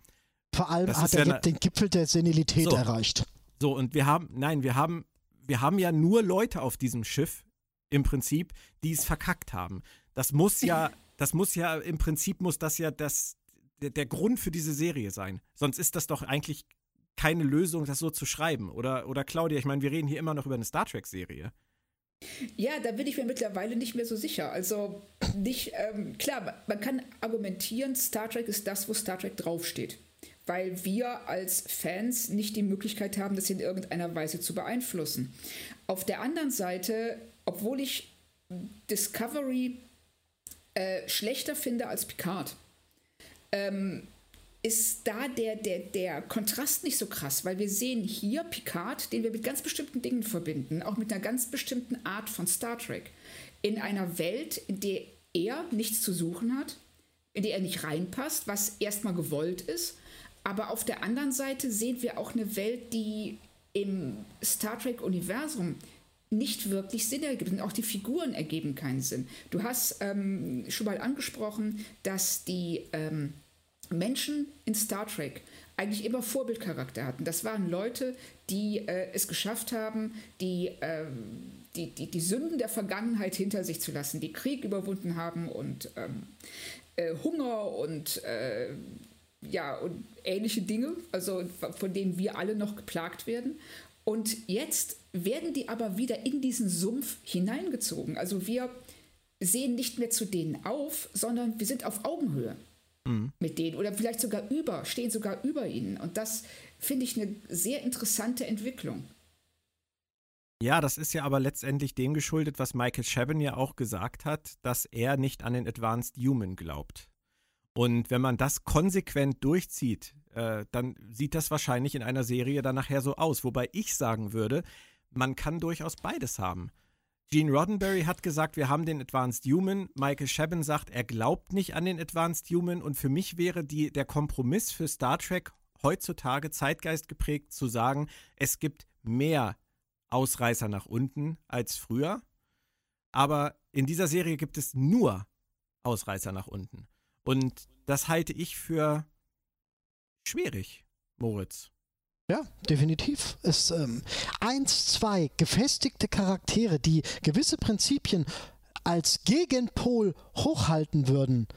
Vor allem das hat er ja den Gipfel der Senilität so, erreicht. So, und wir haben, nein, wir haben, wir haben ja nur Leute auf diesem Schiff im Prinzip, die es verkackt haben. Das muss ja das muss ja, im Prinzip muss das ja das, der, Grund für diese Serie sein. Sonst ist das doch eigentlich keine Lösung, das so zu schreiben. Oder, oder Claudia, ich meine, wir reden hier immer noch über eine Star Trek-Serie. Ja, da bin ich mir mittlerweile nicht mehr so sicher. Also nicht, ähm, klar, man kann argumentieren, Star Trek ist das, wo Star Trek draufsteht. Weil wir als Fans nicht die Möglichkeit haben, das in irgendeiner Weise zu beeinflussen. Auf der anderen Seite, obwohl ich Discovery äh, schlechter finde als Picard, ähm, ist da der, der, der Kontrast nicht so krass, weil wir sehen hier Picard, den wir mit ganz bestimmten Dingen verbinden, auch mit einer ganz bestimmten Art von Star Trek, in einer Welt, in der er nichts zu suchen hat, in der er nicht reinpasst, was erstmal gewollt ist. Aber auf der anderen Seite sehen wir auch eine Welt, die im Star Trek-Universum nicht wirklich Sinn ergibt und auch die Figuren ergeben keinen Sinn. Du hast ähm, schon mal angesprochen, dass die ähm, Menschen in Star Trek eigentlich immer Vorbildcharakter hatten. Das waren Leute, die äh, es geschafft haben, die, äh, die, die, die, Sünden der Vergangenheit hinter sich zu lassen, die Krieg überwunden haben und ähm, äh, Hunger und äh, ja, und ähnliche Dinge, also von denen wir alle noch geplagt werden. Und jetzt werden die aber wieder in diesen Sumpf hineingezogen. Also wir sehen nicht mehr zu denen auf, sondern wir sind auf Augenhöhe mhm. mit denen oder vielleicht sogar über, stehen sogar über ihnen. Und das finde ich eine sehr interessante Entwicklung. Ja, das ist ja aber letztendlich dem geschuldet, was Michael Chabon ja auch gesagt hat, dass er nicht an den Advanced Human glaubt. Und wenn man das konsequent durchzieht, äh, dann sieht das wahrscheinlich in einer Serie dann nachher so aus. Wobei ich sagen würde, man kann durchaus beides haben. Gene Roddenberry hat gesagt, wir haben den Advanced Human. Michael Chabon sagt, er glaubt nicht an den Advanced Human. Und für mich wäre die, der Kompromiss für Star Trek heutzutage Zeitgeist geprägt zu sagen, es gibt mehr Ausreißer nach unten als früher. Aber in dieser Serie gibt es nur Ausreißer nach unten. Und das halte ich für schwierig, Moritz. Ja, definitiv. Es ähm, eins, zwei gefestigte Charaktere, die gewisse Prinzipien als Gegenpol hochhalten würden.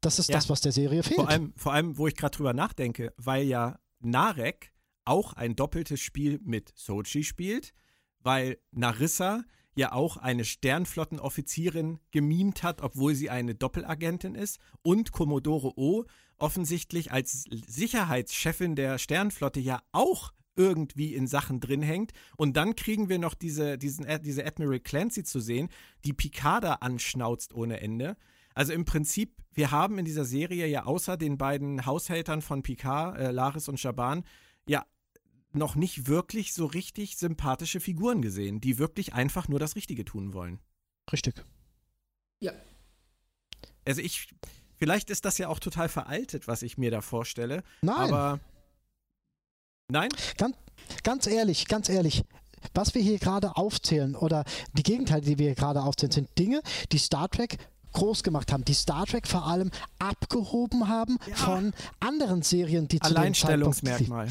Das ist ja. das, was der Serie fehlt. Vor allem, vor allem wo ich gerade drüber nachdenke, weil ja Narek auch ein doppeltes Spiel mit Sochi spielt, weil Narissa ja auch eine Sternflottenoffizierin gemimt hat, obwohl sie eine Doppelagentin ist und Commodore O offensichtlich als Sicherheitschefin der Sternflotte ja auch irgendwie in Sachen drin hängt. Und dann kriegen wir noch diese, diesen, diese Admiral Clancy zu sehen, die Picada anschnauzt ohne Ende. Also im Prinzip, wir haben in dieser Serie ja außer den beiden Haushältern von Picard, äh, Laris und Shaban, ja noch nicht wirklich so richtig sympathische Figuren gesehen, die wirklich einfach nur das Richtige tun wollen. Richtig. Ja. Also ich, vielleicht ist das ja auch total veraltet, was ich mir da vorstelle. Nein. Aber nein? Ganz, ganz ehrlich, ganz ehrlich. Was wir hier gerade aufzählen oder die Gegenteile, die wir hier gerade aufzählen, sind Dinge, die Star Trek groß gemacht haben, die Star Trek vor allem abgehoben haben ja. von anderen Serien, die zu Alleinstellungsmerkmal.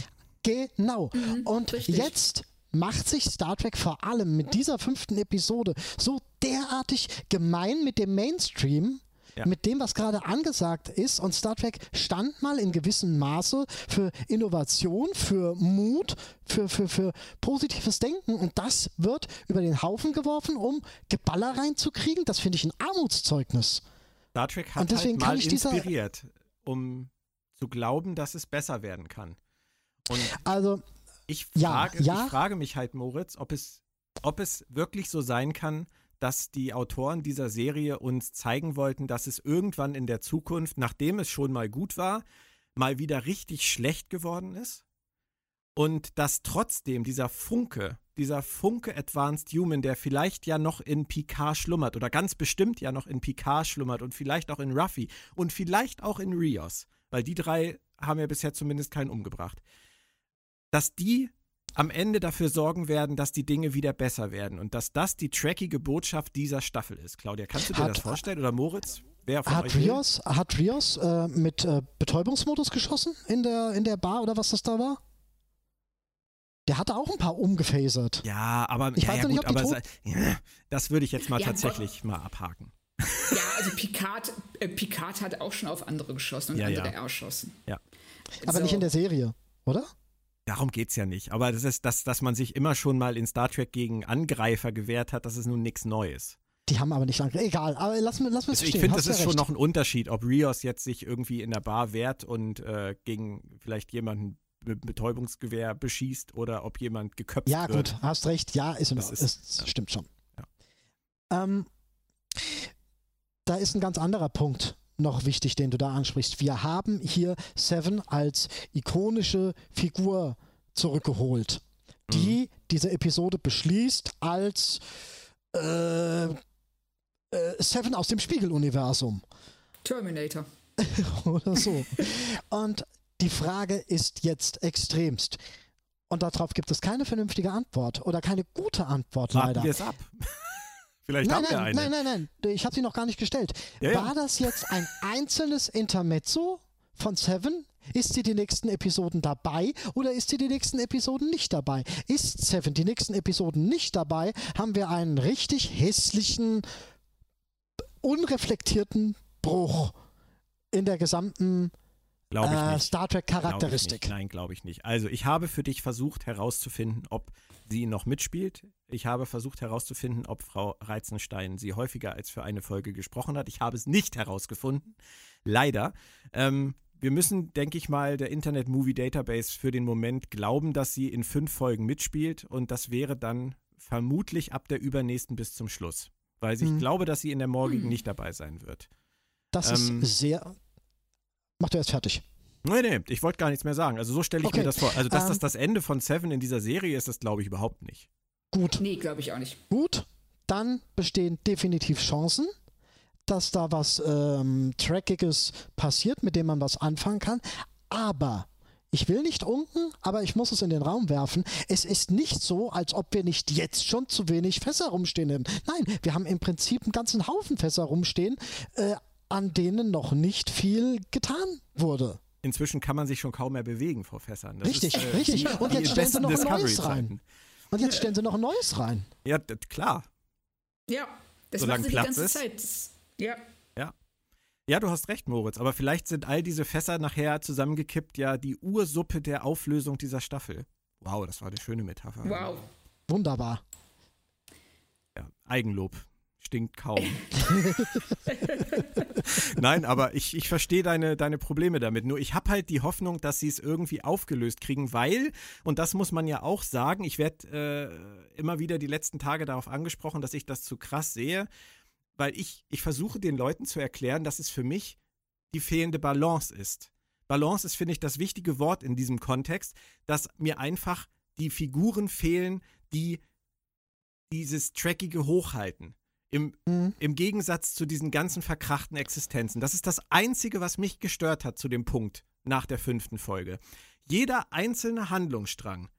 Genau. Mhm, und richtig. jetzt macht sich Star Trek vor allem mit dieser fünften Episode so derartig gemein mit dem Mainstream, ja. mit dem, was gerade angesagt ist. Und Star Trek stand mal in gewissem Maße für Innovation, für Mut, für, für, für positives Denken. Und das wird über den Haufen geworfen, um Geballer reinzukriegen. Das finde ich ein Armutszeugnis. Star Trek hat halt mal inspiriert, um zu glauben, dass es besser werden kann. Und also, ich frage, ja, ja. ich frage mich halt, Moritz, ob es, ob es wirklich so sein kann, dass die Autoren dieser Serie uns zeigen wollten, dass es irgendwann in der Zukunft, nachdem es schon mal gut war, mal wieder richtig schlecht geworden ist. Und dass trotzdem dieser Funke, dieser Funke Advanced Human, der vielleicht ja noch in Picard schlummert oder ganz bestimmt ja noch in Picard schlummert und vielleicht auch in Ruffy und vielleicht auch in Rios, weil die drei haben ja bisher zumindest keinen umgebracht dass die am Ende dafür sorgen werden, dass die Dinge wieder besser werden und dass das die trackige Botschaft dieser Staffel ist. Claudia, kannst du dir hat, das vorstellen? Oder Moritz? Wer von hat, euch Rios, hat Rios äh, mit äh, Betäubungsmodus geschossen in der, in der Bar oder was das da war? Der hatte auch ein paar umgefasert. Ja, aber ich ja, weiß ja, nicht, gut, aber ja, das würde ich jetzt mal ja, tatsächlich mal abhaken. Ja, also Picard, äh, Picard hat auch schon auf andere geschossen und andere erschossen. Ja. Aber so. nicht in der Serie, oder? Darum geht es ja nicht. Aber das ist, dass, dass man sich immer schon mal in Star Trek gegen Angreifer gewehrt hat, das ist nun nichts Neues. Die haben aber nicht lange. Egal, aber lass, lass mich also Ich finde, das ist ja schon noch ein Unterschied, ob Rios jetzt sich irgendwie in der Bar wehrt und äh, gegen vielleicht jemanden mit Betäubungsgewehr beschießt oder ob jemand geköpft ja, wird. Ja, gut, hast recht. Ja, ist, das ist, ist ja. stimmt schon. Ja. Ähm, da ist ein ganz anderer Punkt noch wichtig, den du da ansprichst. Wir haben hier Seven als ikonische Figur zurückgeholt, die mhm. diese Episode beschließt als äh, äh, Seven aus dem Spiegeluniversum. Terminator. Oder so. Und die Frage ist jetzt extremst. Und darauf gibt es keine vernünftige Antwort oder keine gute Antwort Warten leider. Wir es ab. Vielleicht nein, haben wir nein, eine. Nein, nein, nein, ich habe sie noch gar nicht gestellt. Ja, War ja. das jetzt ein einzelnes Intermezzo von Seven? Ist sie die nächsten Episoden dabei oder ist sie die nächsten Episoden nicht dabei? Ist Seven die nächsten Episoden nicht dabei, haben wir einen richtig hässlichen, unreflektierten Bruch in der gesamten äh, Star Trek Charakteristik. Glaub Nein, glaube ich nicht. Also ich habe für dich versucht herauszufinden, ob sie noch mitspielt. Ich habe versucht herauszufinden, ob Frau Reizenstein sie häufiger als für eine Folge gesprochen hat. Ich habe es nicht herausgefunden. Leider. Ähm, wir müssen, denke ich mal, der Internet Movie Database für den Moment glauben, dass sie in fünf Folgen mitspielt und das wäre dann vermutlich ab der übernächsten bis zum Schluss. Weil ich Hm. glaube, dass sie in der morgigen Hm. nicht dabei sein wird. Das Ähm, ist sehr. Mach du erst fertig. Nee, nee, ich wollte gar nichts mehr sagen. Also so stelle ich Okay, mir das vor. Also, dass ähm, das das Ende von Seven in dieser Serie ist, das glaube ich überhaupt nicht. Gut, Nee, glaube ich auch nicht. gut. Dann bestehen definitiv Chancen, dass da was ähm, Trackiges passiert, mit dem man was anfangen kann. Aber ich will nicht unken, aber ich muss es in den Raum werfen. Es ist nicht so, als ob wir nicht jetzt schon zu wenig Fässer rumstehen hätten. Nein, wir haben im Prinzip einen ganzen Haufen Fässer rumstehen, äh, an denen noch nicht viel getan wurde. Inzwischen kann man sich schon kaum mehr bewegen vor Fässern. Das Richtig, ist, äh, richtig. Und jetzt stellen sie noch ein neues rein. Und jetzt stellen sie noch ein neues rein. Ja, klar. Ja, das Solange machen sie die Platz ganze ist. Zeit. Das, ja. Ja, du hast recht, Moritz. Aber vielleicht sind all diese Fässer nachher zusammengekippt ja die Ursuppe der Auflösung dieser Staffel. Wow, das war eine schöne Metapher. Wow. Wunderbar. Ja, Eigenlob. Stinkt kaum. Nein, aber ich, ich verstehe deine, deine Probleme damit. Nur ich habe halt die Hoffnung, dass sie es irgendwie aufgelöst kriegen, weil, und das muss man ja auch sagen, ich werde äh, immer wieder die letzten Tage darauf angesprochen, dass ich das zu krass sehe, weil ich, ich versuche den Leuten zu erklären, dass es für mich die fehlende Balance ist. Balance ist, finde ich, das wichtige Wort in diesem Kontext, dass mir einfach die Figuren fehlen, die dieses Trackige hochhalten. Im, Mhm. Im Gegensatz zu diesen ganzen verkrachten Existenzen. Das ist das Einzige, was mich gestört hat zu dem Punkt nach der fünften Folge. Jeder einzelne Handlungsstrang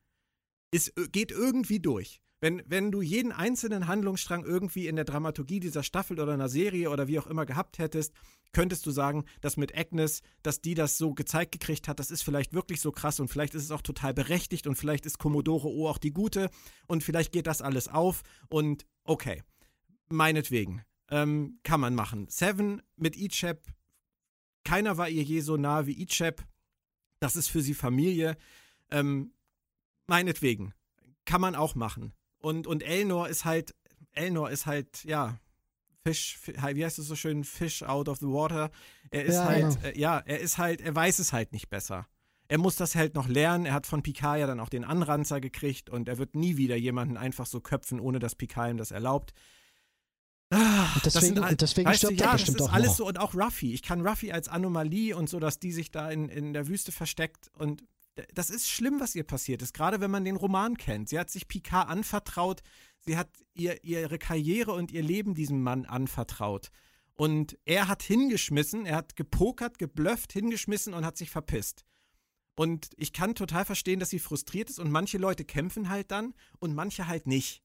ist, geht irgendwie durch. Wenn, wenn du jeden einzelnen Handlungsstrang irgendwie in der Dramaturgie dieser Staffel oder einer Serie oder wie auch immer gehabt hättest, könntest du sagen, dass mit Agnes, dass die das so gezeigt gekriegt hat, das ist vielleicht wirklich so krass und vielleicht ist es auch total berechtigt und vielleicht ist Commodore O auch die gute und vielleicht geht das alles auf und okay, meinetwegen, ähm, kann man machen. Seven mit Ichep, keiner war ihr je so nah wie Ichep, das ist für sie Familie, ähm, meinetwegen, kann man auch machen. Und, und Elnor ist halt, Elnor ist halt, ja, Fish, wie heißt es so schön, Fish out of the water. Er ist Ja, halt, genau. äh, ja, er ist halt, er weiß es halt nicht besser. Er muss das halt noch lernen. Er hat von Picard ja dann auch den Anranzer gekriegt und er wird nie wieder jemanden einfach so köpfen, ohne dass Picard ihm das erlaubt. Ah, Und das deswegen, sind all- und deswegen weißt du, stirbt ja, er das bestimmt ist auch alles noch. so und auch Ruffy. Ich kann Ruffy als Anomalie und so, dass die sich da in, in der Wüste versteckt und das ist schlimm, was ihr passiert ist, gerade wenn man den Roman kennt. Sie hat sich Picard anvertraut, sie hat ihr, ihre Karriere und ihr Leben diesem Mann anvertraut. Und er hat hingeschmissen, er hat gepokert, geblufft, hingeschmissen und hat sich verpisst. Und ich kann total verstehen, dass sie frustriert ist und manche Leute kämpfen halt dann und manche halt nicht.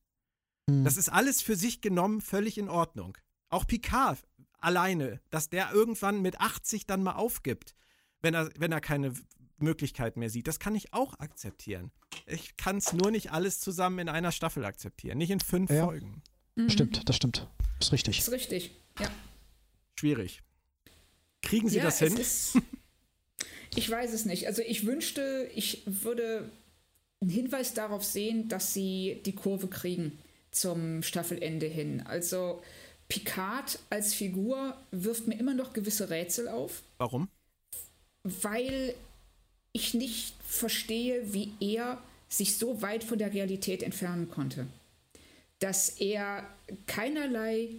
Hm. Das ist alles für sich genommen völlig in Ordnung. Auch Picard alleine, dass der irgendwann mit 80 dann mal aufgibt, wenn er, wenn er keine Möglichkeit mehr sieht, das kann ich auch akzeptieren. Ich kann es nur nicht alles zusammen in einer Staffel akzeptieren, nicht in fünf Ja. Folgen. Mhm. Stimmt, das stimmt. Ist richtig. Ist richtig. Ja. Schwierig. Kriegen Sie ja, das hin? Ist, ich weiß es nicht. Also ich wünschte, ich würde einen Hinweis darauf sehen, dass sie die Kurve kriegen zum Staffelende hin. Also Picard als Figur wirft mir immer noch gewisse Rätsel auf, Warum? weil ich nicht verstehe, wie er sich so weit von der Realität entfernen konnte. Dass er keinerlei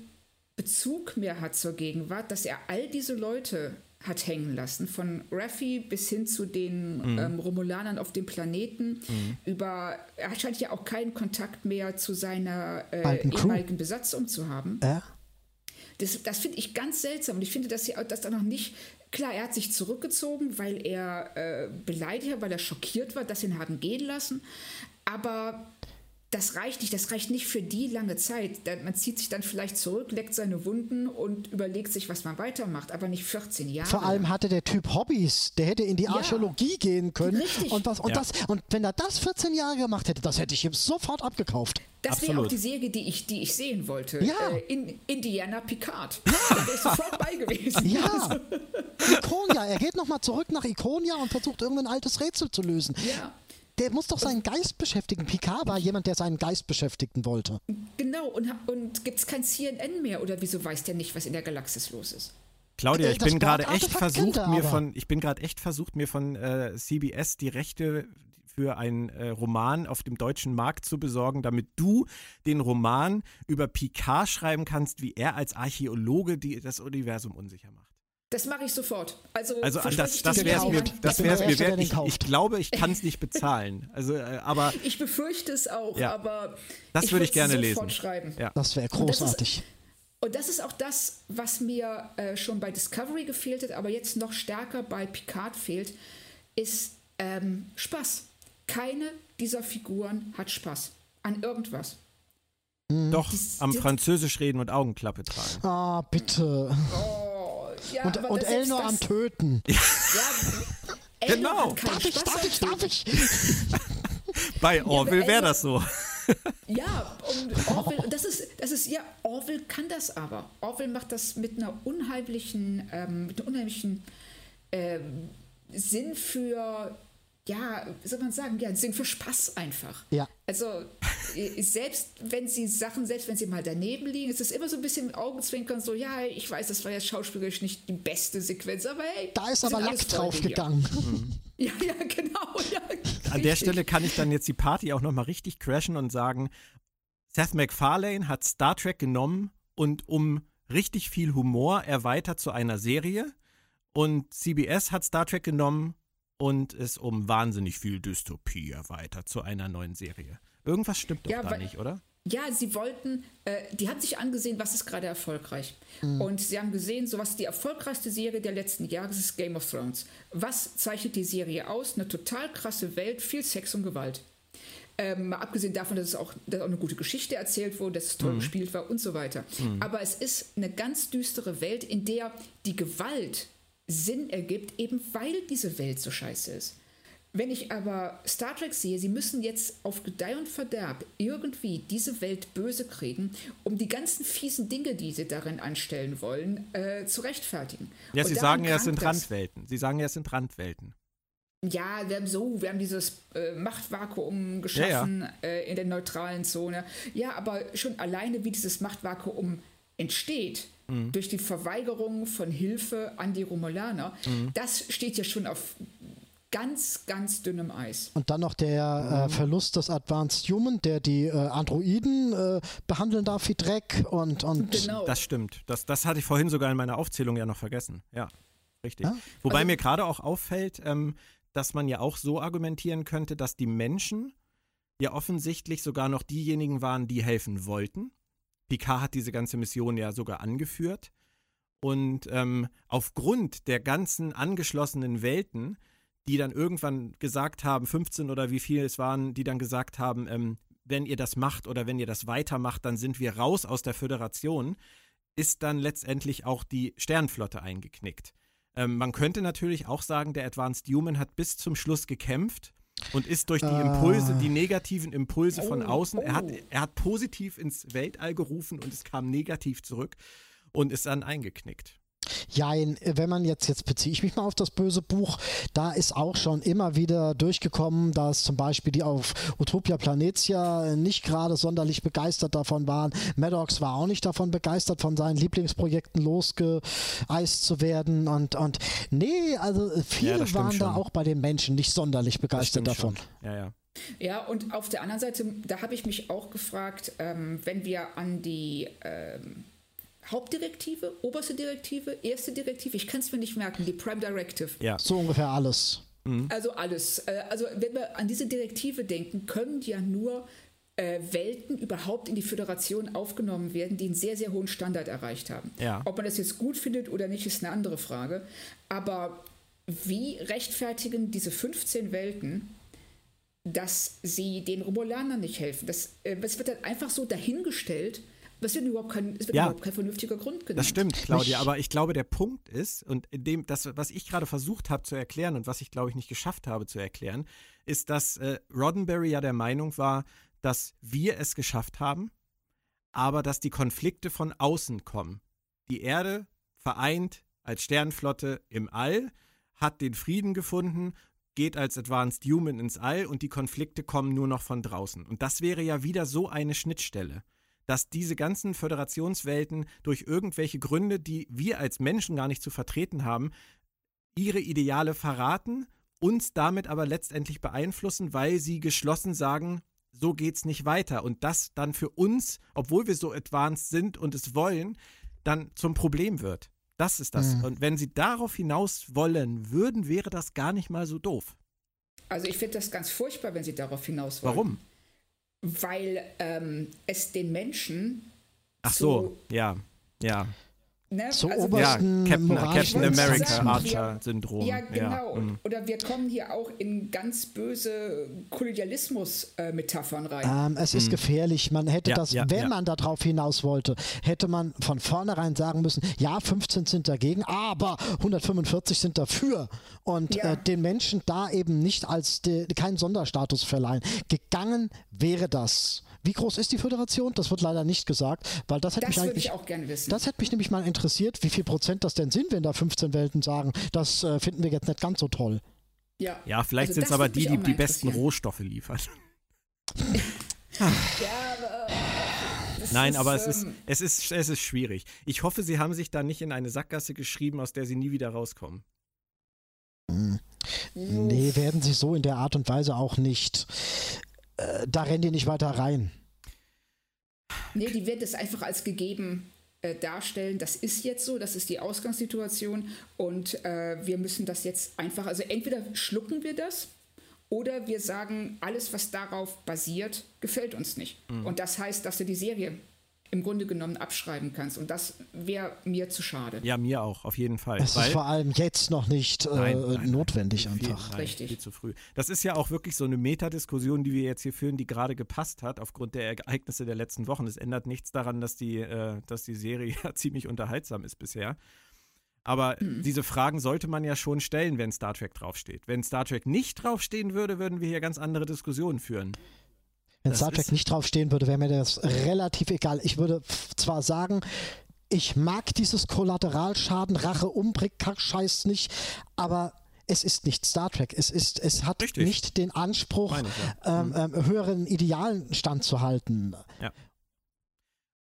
Bezug mehr hat zur Gegenwart, dass er all diese Leute hat hängen lassen, von Raffi bis hin zu den ähm, Romulanern auf dem Planeten. Über er scheint ja auch keinen Kontakt mehr zu seiner äh, ehemaligen Besatzung zu haben. Äh? Das, das finde ich ganz seltsam und ich finde, dass sie das da noch nicht. Klar, er hat sich zurückgezogen, weil er äh, beleidigt war, weil er schockiert war, dass sie ihn haben gehen lassen. Aber das reicht nicht, das reicht nicht für die lange Zeit. Man zieht sich dann vielleicht zurück, leckt seine Wunden und überlegt sich, was man weitermacht, aber nicht 14 Jahre. Vor allem hatte der Typ Hobbys. Der hätte in die Ja. Archäologie gehen können. Richtig. Und, was, und, Ja. das, und wenn er das 14 Jahre gemacht hätte, das hätte ich ihm sofort abgekauft. Das wäre auch die Serie, die ich, die ich sehen wollte. Ja. Äh, in Indiana Picard. Da wäre ich sofort bei gewesen. Ja. Ikonia. Er geht nochmal zurück nach Ikonia und versucht irgendein altes Rätsel zu lösen. Ja, Der muss doch seinen Geist beschäftigen. Picard war jemand, der seinen Geist beschäftigen wollte. genau. Und, und gibt es kein CNN mehr? Oder wieso weiß der nicht, was in der Galaxis los ist? Claudia, ich das bin gerade echt versucht, er mir von, ich bin gerade echt versucht, mir von äh, CBS die Rechte für einen äh, Roman auf dem deutschen Markt zu besorgen, damit du den Roman über Picard schreiben kannst, wie er als Archäologe die, das Universum unsicher macht. Das mache ich sofort. Also, also das, das wäre mir, das wär's mir wert. Ich, ich, glaube, ich kann es nicht bezahlen. Also, äh, aber ich befürchte es auch, ja. aber das würde ich gerne lesen. Schreiben. Ja. Das wäre großartig. Und das ist auch das, was mir äh, schon bei Discovery gefehlt hat, aber jetzt noch stärker bei Picard fehlt, ist ähm, Spaß. Keine dieser Figuren hat Spaß an irgendwas. Doch, das, am Französisch reden und Augenklappe tragen. Ah, bitte. Oh ja, und, und Elnor am Töten. Ja, ja genau. Darf ich, darf ich, darf ich? Bei Orville wäre das so. Ja, und Orville, das ist, das ist, ja, Orville kann das aber. Orville macht das mit einer unheimlichen, ähm, mit einem unheimlichen ähm, Sinn für ja, wie soll man sagen, ja, Sinn für Spaß einfach. Ja. Also äh, selbst wenn sie Sachen, selbst wenn sie mal daneben liegen, ist es immer so ein bisschen Augenzwinkern, so, ja, ich weiß, das war jetzt schauspielerisch nicht die beste Sequenz, aber hey. Da ist aber Lack drauf gegangen. Mhm. Ja, ja, genau. Ja, An der Stelle kann ich dann jetzt die Party auch nochmal richtig crashen und sagen, Seth MacFarlane hat Star Trek genommen und um richtig viel Humor erweitert zu einer Serie. Und CBS hat Star Trek genommen und es um wahnsinnig viel Dystopie erweitert zu einer neuen Serie. Irgendwas stimmt doch ja, da nicht, oder? Ja, sie wollten, äh, die haben sich angesehen, was ist gerade erfolgreich. Mhm. Und sie haben gesehen, so was die erfolgreichste Serie der letzten Jahre ist, ist Game of Thrones. Was zeichnet die Serie aus? Eine total krasse Welt, viel Sex und Gewalt. Ähm, mal abgesehen davon, dass es auch, dass auch eine gute Geschichte erzählt wurde, dass es toll mhm. gespielt war und so weiter. Mhm. Aber es ist eine ganz düstere Welt, in der die Gewalt Sinn ergibt, eben weil diese Welt so scheiße ist. Wenn ich aber Star Trek sehe, sie müssen jetzt auf Gedeih und Verderb irgendwie diese Welt böse kriegen, um die ganzen fiesen Dinge, die sie darin anstellen wollen, äh, zu rechtfertigen. Ja, und Sie sagen ja, es sind Randwelten. Sie sagen ja, es sind Randwelten. Ja, wir haben so, wir haben dieses äh, Machtvakuum geschaffen ja, ja. Äh, in der neutralen Zone. Ja, aber schon alleine, wie dieses Machtvakuum entsteht, mhm. durch die Verweigerung von Hilfe an die Romulaner, mhm. das steht ja schon auf ganz, ganz dünnem Eis. Und dann noch der äh, mhm. Verlust des Advanced Human, der die äh, Androiden äh, behandeln darf wie Dreck und. und genau. Das stimmt. Das, das hatte ich vorhin sogar in meiner Aufzählung ja noch vergessen. Ja, richtig. Ja? Wobei also, mir gerade auch auffällt, ähm, dass man ja auch so argumentieren könnte, dass die Menschen ja offensichtlich sogar noch diejenigen waren, die helfen wollten. Picard hat diese ganze Mission ja sogar angeführt. Und ähm, aufgrund der ganzen angeschlossenen Welten, die dann irgendwann gesagt haben, 15 oder wie viel es waren, die dann gesagt haben, ähm, wenn ihr das macht oder wenn ihr das weitermacht, dann sind wir raus aus der Föderation, ist dann letztendlich auch die Sternflotte eingeknickt. Ähm, man könnte natürlich auch sagen, der Advanced Human hat bis zum Schluss gekämpft und ist durch die Impulse, die negativen Impulse von oh, außen, er, hat, oh. er hat positiv ins Weltall gerufen und es kam negativ zurück und ist dann eingeknickt. Ja, wenn man jetzt, jetzt beziehe ich mich mal auf das böse Buch, da ist auch schon immer wieder durchgekommen, dass zum Beispiel die auf Utopia Planetia nicht gerade sonderlich begeistert davon waren. Maddox war auch nicht davon begeistert, von seinen Lieblingsprojekten losgeeist zu werden. Und, und nee, also viele ja, waren da auch bei den Menschen nicht sonderlich begeistert davon. Schon. Ja, ja. Ja, und auf der anderen Seite, da habe ich mich auch gefragt, ähm, wenn wir an die ähm, Hauptdirektive, oberste Direktive, erste Direktive, ich kann es mir nicht merken, die Prime Directive. Ja, so ungefähr alles. Mhm. Also alles. Äh, also wenn wir an diese Direktive denken, können ja nur äh, Welten überhaupt in die Föderation aufgenommen werden, die einen sehr, sehr hohen Standard erreicht haben. Ja. Ob man das jetzt gut findet oder nicht, ist eine andere Frage. Aber wie rechtfertigen diese 15 Welten, dass sie den Romulanern nicht helfen? Das, äh, das wird dann einfach so dahingestellt es wird überhaupt kein, es wird ja, überhaupt kein vernünftiger Grund genannt. Das stimmt, Claudia, aber ich glaube, der Punkt ist, und in dem, das, was ich gerade versucht habe zu erklären und was ich, glaube ich, nicht geschafft habe zu erklären, ist, dass äh, Roddenberry ja der Meinung war, dass wir es geschafft haben, aber dass die Konflikte von außen kommen. Die Erde vereint als Sternflotte im All, hat den Frieden gefunden, geht als Advanced Human ins All und die Konflikte kommen nur noch von draußen. Und das wäre ja wieder so eine Schnittstelle dass diese ganzen Föderationswelten durch irgendwelche Gründe, die wir als Menschen gar nicht zu vertreten haben, ihre Ideale verraten uns damit aber letztendlich beeinflussen, weil sie geschlossen sagen, so geht's nicht weiter. Und das dann für uns, obwohl wir so advanced sind und es wollen, dann zum Problem wird. Das ist das. Mhm. Und wenn sie darauf hinaus wollen würden, wäre das gar nicht mal so doof. Also ich finde das ganz furchtbar, wenn sie darauf hinaus wollen. Warum? Weil ähm, es den Menschen. Ach so, ja, ja. Ne? Zur also obersten ja, Captain, Captain America Archer-Syndrom. Ja, genau. Ja. Mhm. Oder wir kommen hier auch in ganz böse Kolonialismus-Metaphern rein. Ähm, es ist mhm. gefährlich. Man hätte ja, das, ja, wenn man darauf hinaus wollte, hätte man von vornherein sagen müssen, ja, 15 sind dagegen, aber 145 sind dafür. Und äh, den Menschen da eben nicht als de, keinen Sonderstatus verleihen. Gegangen wäre das. Wie groß ist die Föderation? Das wird leider nicht gesagt, weil das hätte das mich eigentlich. Ich auch gerne wissen. Das hätte mich nämlich mal interessiert, wie viel Prozent das denn sind, wenn da 15 Welten sagen, das äh, finden wir jetzt nicht ganz so toll. Ja, ja vielleicht also sind es aber die, die die besten Rohstoffe liefern. ja, aber. Nein, ist, aber es, ist, ähm, es, ist, es ist schwierig. Ich hoffe, Sie haben sich da nicht in eine Sackgasse geschrieben, aus der Sie nie wieder rauskommen. Hm. Nee, werden Sie so in der Art und Weise auch nicht äh, da rennen die nicht weiter rein. Nee, die wird es einfach als gegeben äh, darstellen. Das ist jetzt so, das ist die Ausgangssituation und äh, wir müssen das jetzt einfach, also entweder schlucken wir das oder wir sagen, alles, was darauf basiert, gefällt uns nicht. Mhm. Und das heißt, dass du die Serie im Grunde genommen abschreiben kannst. Und das wäre mir zu schade. Ja, mir auch, auf jeden Fall. Das ist vor allem jetzt noch nicht äh, nein, nein, notwendig nein, einfach. Viel, Richtig. Viel zu früh. Das ist ja auch wirklich so eine Metadiskussion, die wir jetzt hier führen, die gerade gepasst hat aufgrund der Ereignisse der letzten Wochen. Es ändert nichts daran, dass die, äh, dass die Serie ja ziemlich unterhaltsam ist bisher. Aber mhm. diese Fragen sollte man ja schon stellen, wenn Star Trek draufsteht. Wenn Star Trek nicht draufstehen würde, würden wir hier ganz andere Diskussionen führen. Wenn Star Trek nicht draufstehen würde, wäre mir das relativ egal. Ich würde zwar sagen, ich mag dieses Kollateralschaden, Rache, Umbrick, Kackscheiß nicht, aber es ist nicht Star Trek. Es ist, es hat Richtig. nicht den Anspruch, ich, ja. ähm, mhm. ähm, höheren Idealen standzuhalten. Ja.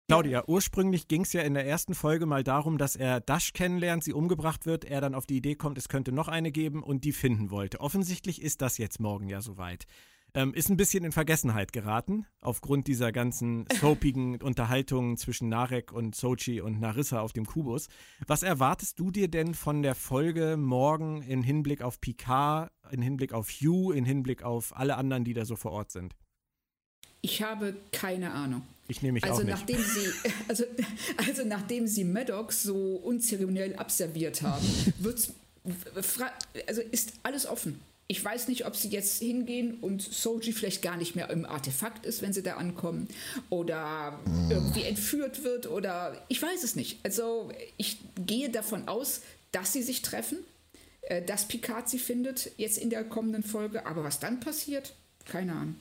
Claudia, ursprünglich ging es ja in der ersten Folge mal darum, dass er Dash kennenlernt, sie umgebracht wird, er dann auf die Idee kommt, es könnte noch eine geben und die finden wollte. Offensichtlich ist das jetzt morgen ja soweit. Ähm, ist ein bisschen in Vergessenheit geraten, aufgrund dieser ganzen soapigen Unterhaltungen zwischen Narek und Sochi und Narissa auf dem Kubus. Was erwartest du dir denn von der Folge morgen in Hinblick auf Picard, in Hinblick auf Hugh, in Hinblick auf alle anderen, die da so vor Ort sind? Ich habe keine Ahnung. Ich nehme mich also auch nicht. Nachdem sie, also, also nachdem sie Maddox so unzeremoniell abserviert haben, wird's, also ist alles offen. Ich weiß nicht, ob sie jetzt hingehen und Soji vielleicht gar nicht mehr im Artefakt ist, wenn sie da ankommen. Oder irgendwie entführt wird oder ich weiß es nicht. Also ich gehe davon aus, dass sie sich treffen, äh, dass Picard sie findet jetzt in der kommenden Folge. Aber was dann passiert, keine Ahnung.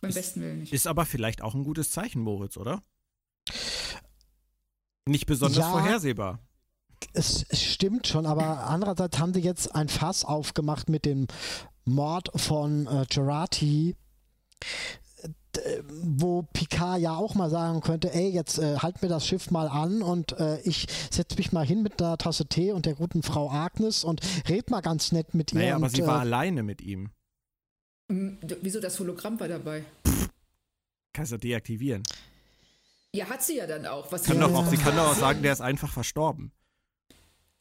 Beim ist, besten Willen nicht. Ist aber vielleicht auch ein gutes Zeichen, Moritz, oder? Nicht besonders ja, vorhersehbar es, es stimmt schon, aber andererseits haben sie jetzt ein Fass aufgemacht mit dem Mord von äh, Gerati wo Picard ja auch mal sagen könnte, ey, jetzt äh, halt mir das Schiff mal an und äh, ich setze mich mal hin mit einer Tasse Tee und der guten Frau Agnes und red mal ganz nett mit ihr. Naja, und, aber sie äh, war alleine mit ihm. Wieso das Hologramm war dabei? Kannst du deaktivieren. Ja, hat sie ja dann auch. Was kann doch auch sie kann doch auch sagen, der ist einfach verstorben.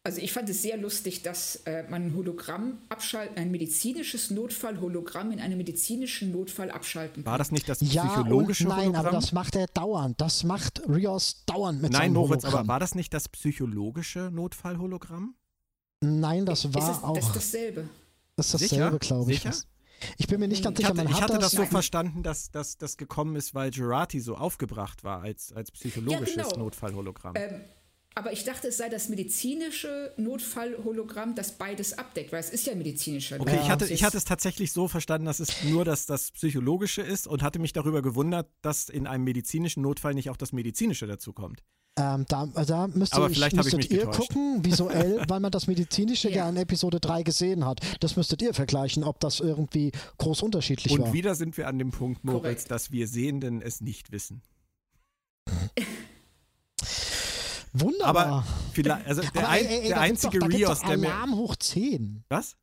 Also ich fand es sehr lustig, dass äh, man ein Hologramm abschalten, ein medizinisches Notfallhologramm in einem medizinischen Notfall abschalten kann. War das nicht das psychologische ja nein, Hologramm? Nein, aber das macht er dauernd. Das macht Rios dauernd mit Nein, Moritz, aber war das nicht das psychologische Notfallhologramm? Nein, das war es, auch. Das ist dasselbe. Das ist dasselbe, glaube ich. Sicher? Ich bin mir nicht ganz sicher. Man ich hatte das, das so verstanden, dass, dass das gekommen ist, weil Gerati so aufgebracht war als, als psychologisches ja, genau. Notfallhologramm. Ähm, aber ich dachte, es sei das medizinische Notfallhologramm, das beides abdeckt, weil es ist ja medizinischer. Okay, ich hatte, ich hatte es tatsächlich so verstanden, dass es nur das, das Psychologische ist und hatte mich darüber gewundert, dass in einem medizinischen Notfall nicht auch das Medizinische dazu kommt. Ähm, da, da müsste Aber vielleicht müsstet ich ihr getäuscht. gucken, visuell, weil man das Medizinische ja. ja. in Episode 3 gesehen hat. Das müsstet ihr vergleichen, ob das irgendwie groß unterschiedlich und war. Und wieder sind wir an dem Punkt, Moritz, Korrekt. dass wir Sehenden es nicht wissen. Wunderbar. Aber vielleicht, also der, Aber, ey, ey, der einzige doch, Rios, der Alarm hoch 10. Was?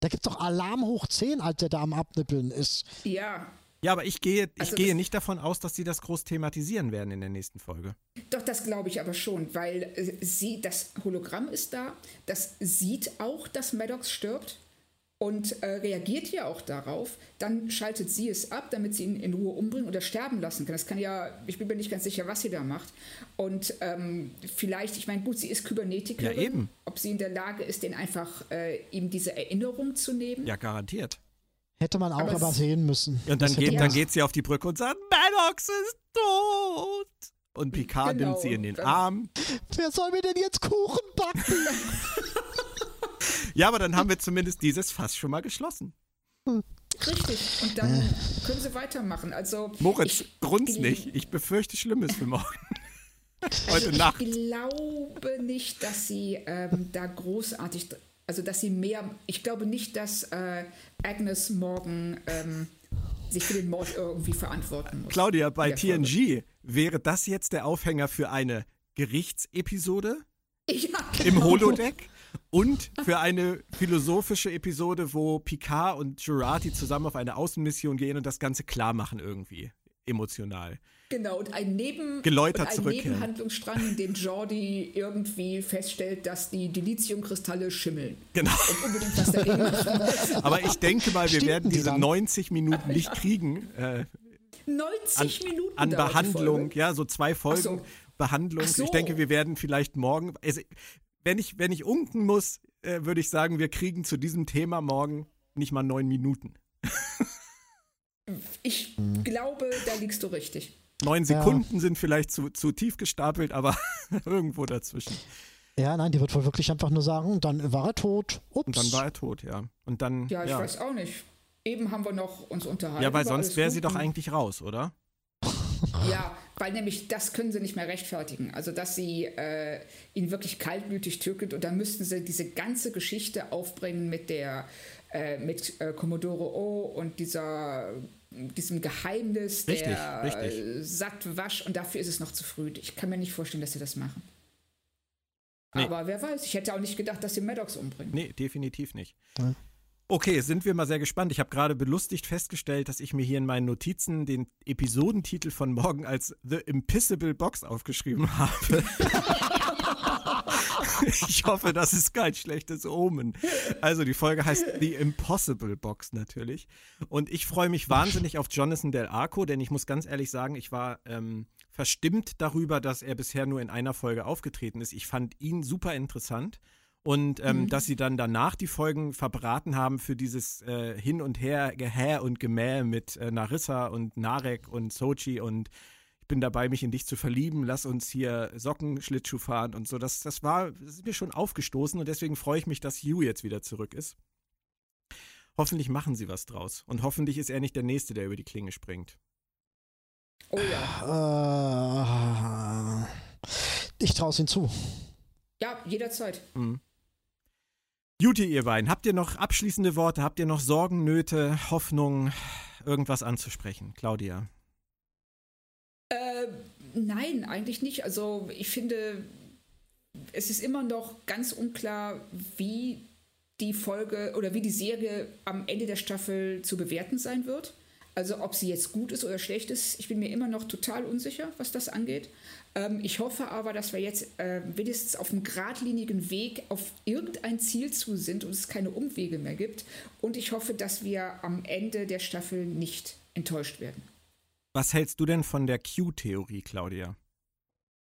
Da gibt es doch Alarm hoch 10, als der da am Abnippeln ist. Ja. Ja, aber ich gehe, ich Also gehe nicht davon aus, dass sie das groß thematisieren werden in der nächsten Folge. Doch, das glaube ich aber schon, weil äh, sie, das Hologramm ist da, das sieht auch, dass Maddox stirbt und äh, reagiert ja auch darauf. Dann schaltet sie es ab, damit sie ihn in Ruhe umbringen oder sterben lassen kann. Das kann ja, ich bin mir nicht ganz sicher, was sie da macht. Und ähm, vielleicht, ich meine, gut, sie ist Kybernetikerin. Ja, eben. Ob sie in der Lage ist, den einfach äh, ihm diese Erinnerung zu nehmen. Ja, garantiert. Hätte man auch Aber aber, sehen müssen. Und dann, geht, dann geht sie auf die Brücke und sagt, Maddox ist tot. Und Picard Genau, nimmt sie in den Arm. Wer soll mir denn jetzt Kuchen backen? Ja, aber dann haben wir zumindest dieses Fass schon mal geschlossen. Richtig. Und dann können sie weitermachen. Also, Moritz, ich- grunz nicht. Ich befürchte Schlimmes für morgen. Heute also Nacht. Ich glaube nicht, dass sie ähm, da großartig, also dass sie mehr, ich glaube nicht, dass äh, Agnes morgen ähm, sich für den Mord irgendwie verantworten muss. Claudia, bei. TNG wäre das jetzt der Aufhänger für eine Gerichtsepisode Ja, im genau. Holodeck und für eine philosophische Episode, wo Picard und Jurati zusammen auf eine Außenmission gehen und das Ganze klar machen irgendwie. Emotional. Genau, und ein, Neben Geläutert und ein. Nebenhandlungsstrang, in dem Jordi irgendwie feststellt, dass die Dilithiumkristalle schimmeln. Genau. Und unbedingt was dagegen machen muss. Aber ich denke mal, wir Stinken werden die diese dann? 90 Minuten nicht kriegen äh, 90 an, Minuten an Behandlung. Ja, so zwei Folgen so. Behandlung. So. Ich denke, wir werden vielleicht morgen. Also, wenn ich, wenn ich unken muss, äh, würde ich sagen, wir kriegen zu diesem Thema morgen nicht mal neun Minuten. Ich Hm. glaube, da liegst du richtig. Neun Ja. Sekunden sind vielleicht zu, zu tief gestapelt, aber irgendwo dazwischen. Ja, nein, die wird wohl wirklich einfach nur sagen, dann war er tot. Ups. Und dann war er tot, ja. Und dann. Ja, ich ja. weiß auch nicht. Eben haben wir noch uns unterhalten. ja, weil sonst wäre sie doch eigentlich raus, oder? Ja, weil nämlich das können sie nicht mehr rechtfertigen. Also, dass sie äh, ihn wirklich kaltblütig tötet und dann müssten sie diese ganze Geschichte aufbringen mit der, äh, mit äh, Commodore O und dieser, diesem Geheimnis Richtig, der richtig. Äh, Sattwasch und dafür ist es noch zu früh. Ich kann mir nicht vorstellen, dass sie das machen. Nee. Aber wer weiß, ich hätte auch nicht gedacht, dass sie Maddox umbringen. Nee, definitiv nicht. Ja. Okay, sind wir mal sehr gespannt. Ich habe gerade belustigt festgestellt, dass ich mir hier in meinen Notizen den Episodentitel von morgen als The Impossible Box aufgeschrieben habe. ich hoffe, das ist kein schlechtes Omen. Also die Folge heißt The Impossible Box natürlich. Und ich freue mich wahnsinnig auf Jonathan Del Arco, denn ich muss ganz ehrlich sagen, ich war ähm, verstimmt darüber, dass er bisher nur in einer Folge aufgetreten ist. Ich fand ihn super interessant. Und ähm, dass sie dann danach die Folgen verbraten haben für dieses äh, Hin und Her, Gehä und Gemäh mit äh, Narissa und Narek und Sochi und ich bin dabei, mich in dich zu verlieben, lass uns hier Sockenschlittschuh fahren und so. Das, das war, das ist mir schon aufgestoßen und deswegen freue ich mich, dass Hugh jetzt wieder zurück ist. Hoffentlich machen sie was draus. Und hoffentlich ist er nicht der Nächste, der über die Klinge springt. Oh ja. Äh, ich traue es ihm zu. Ja, jederzeit. Mhm. Juti, ihr beiden, habt ihr noch abschließende Worte? Habt ihr noch Sorgen, Nöte, Hoffnung, irgendwas anzusprechen? Claudia. Äh, nein, eigentlich nicht. Also ich finde, es ist immer noch ganz unklar, wie die Folge oder wie die Serie am Ende der Staffel zu bewerten sein wird. Also ob sie jetzt gut ist oder schlecht ist, ich bin mir immer noch total unsicher, was das angeht. Ähm, ich hoffe aber, dass wir jetzt äh, wenigstens auf einem geradlinigen Weg auf irgendein Ziel zu sind und es keine Umwege mehr gibt. Und ich hoffe, dass wir am Ende der Staffel nicht enttäuscht werden. Was hältst du denn von der Q-Theorie, Claudia?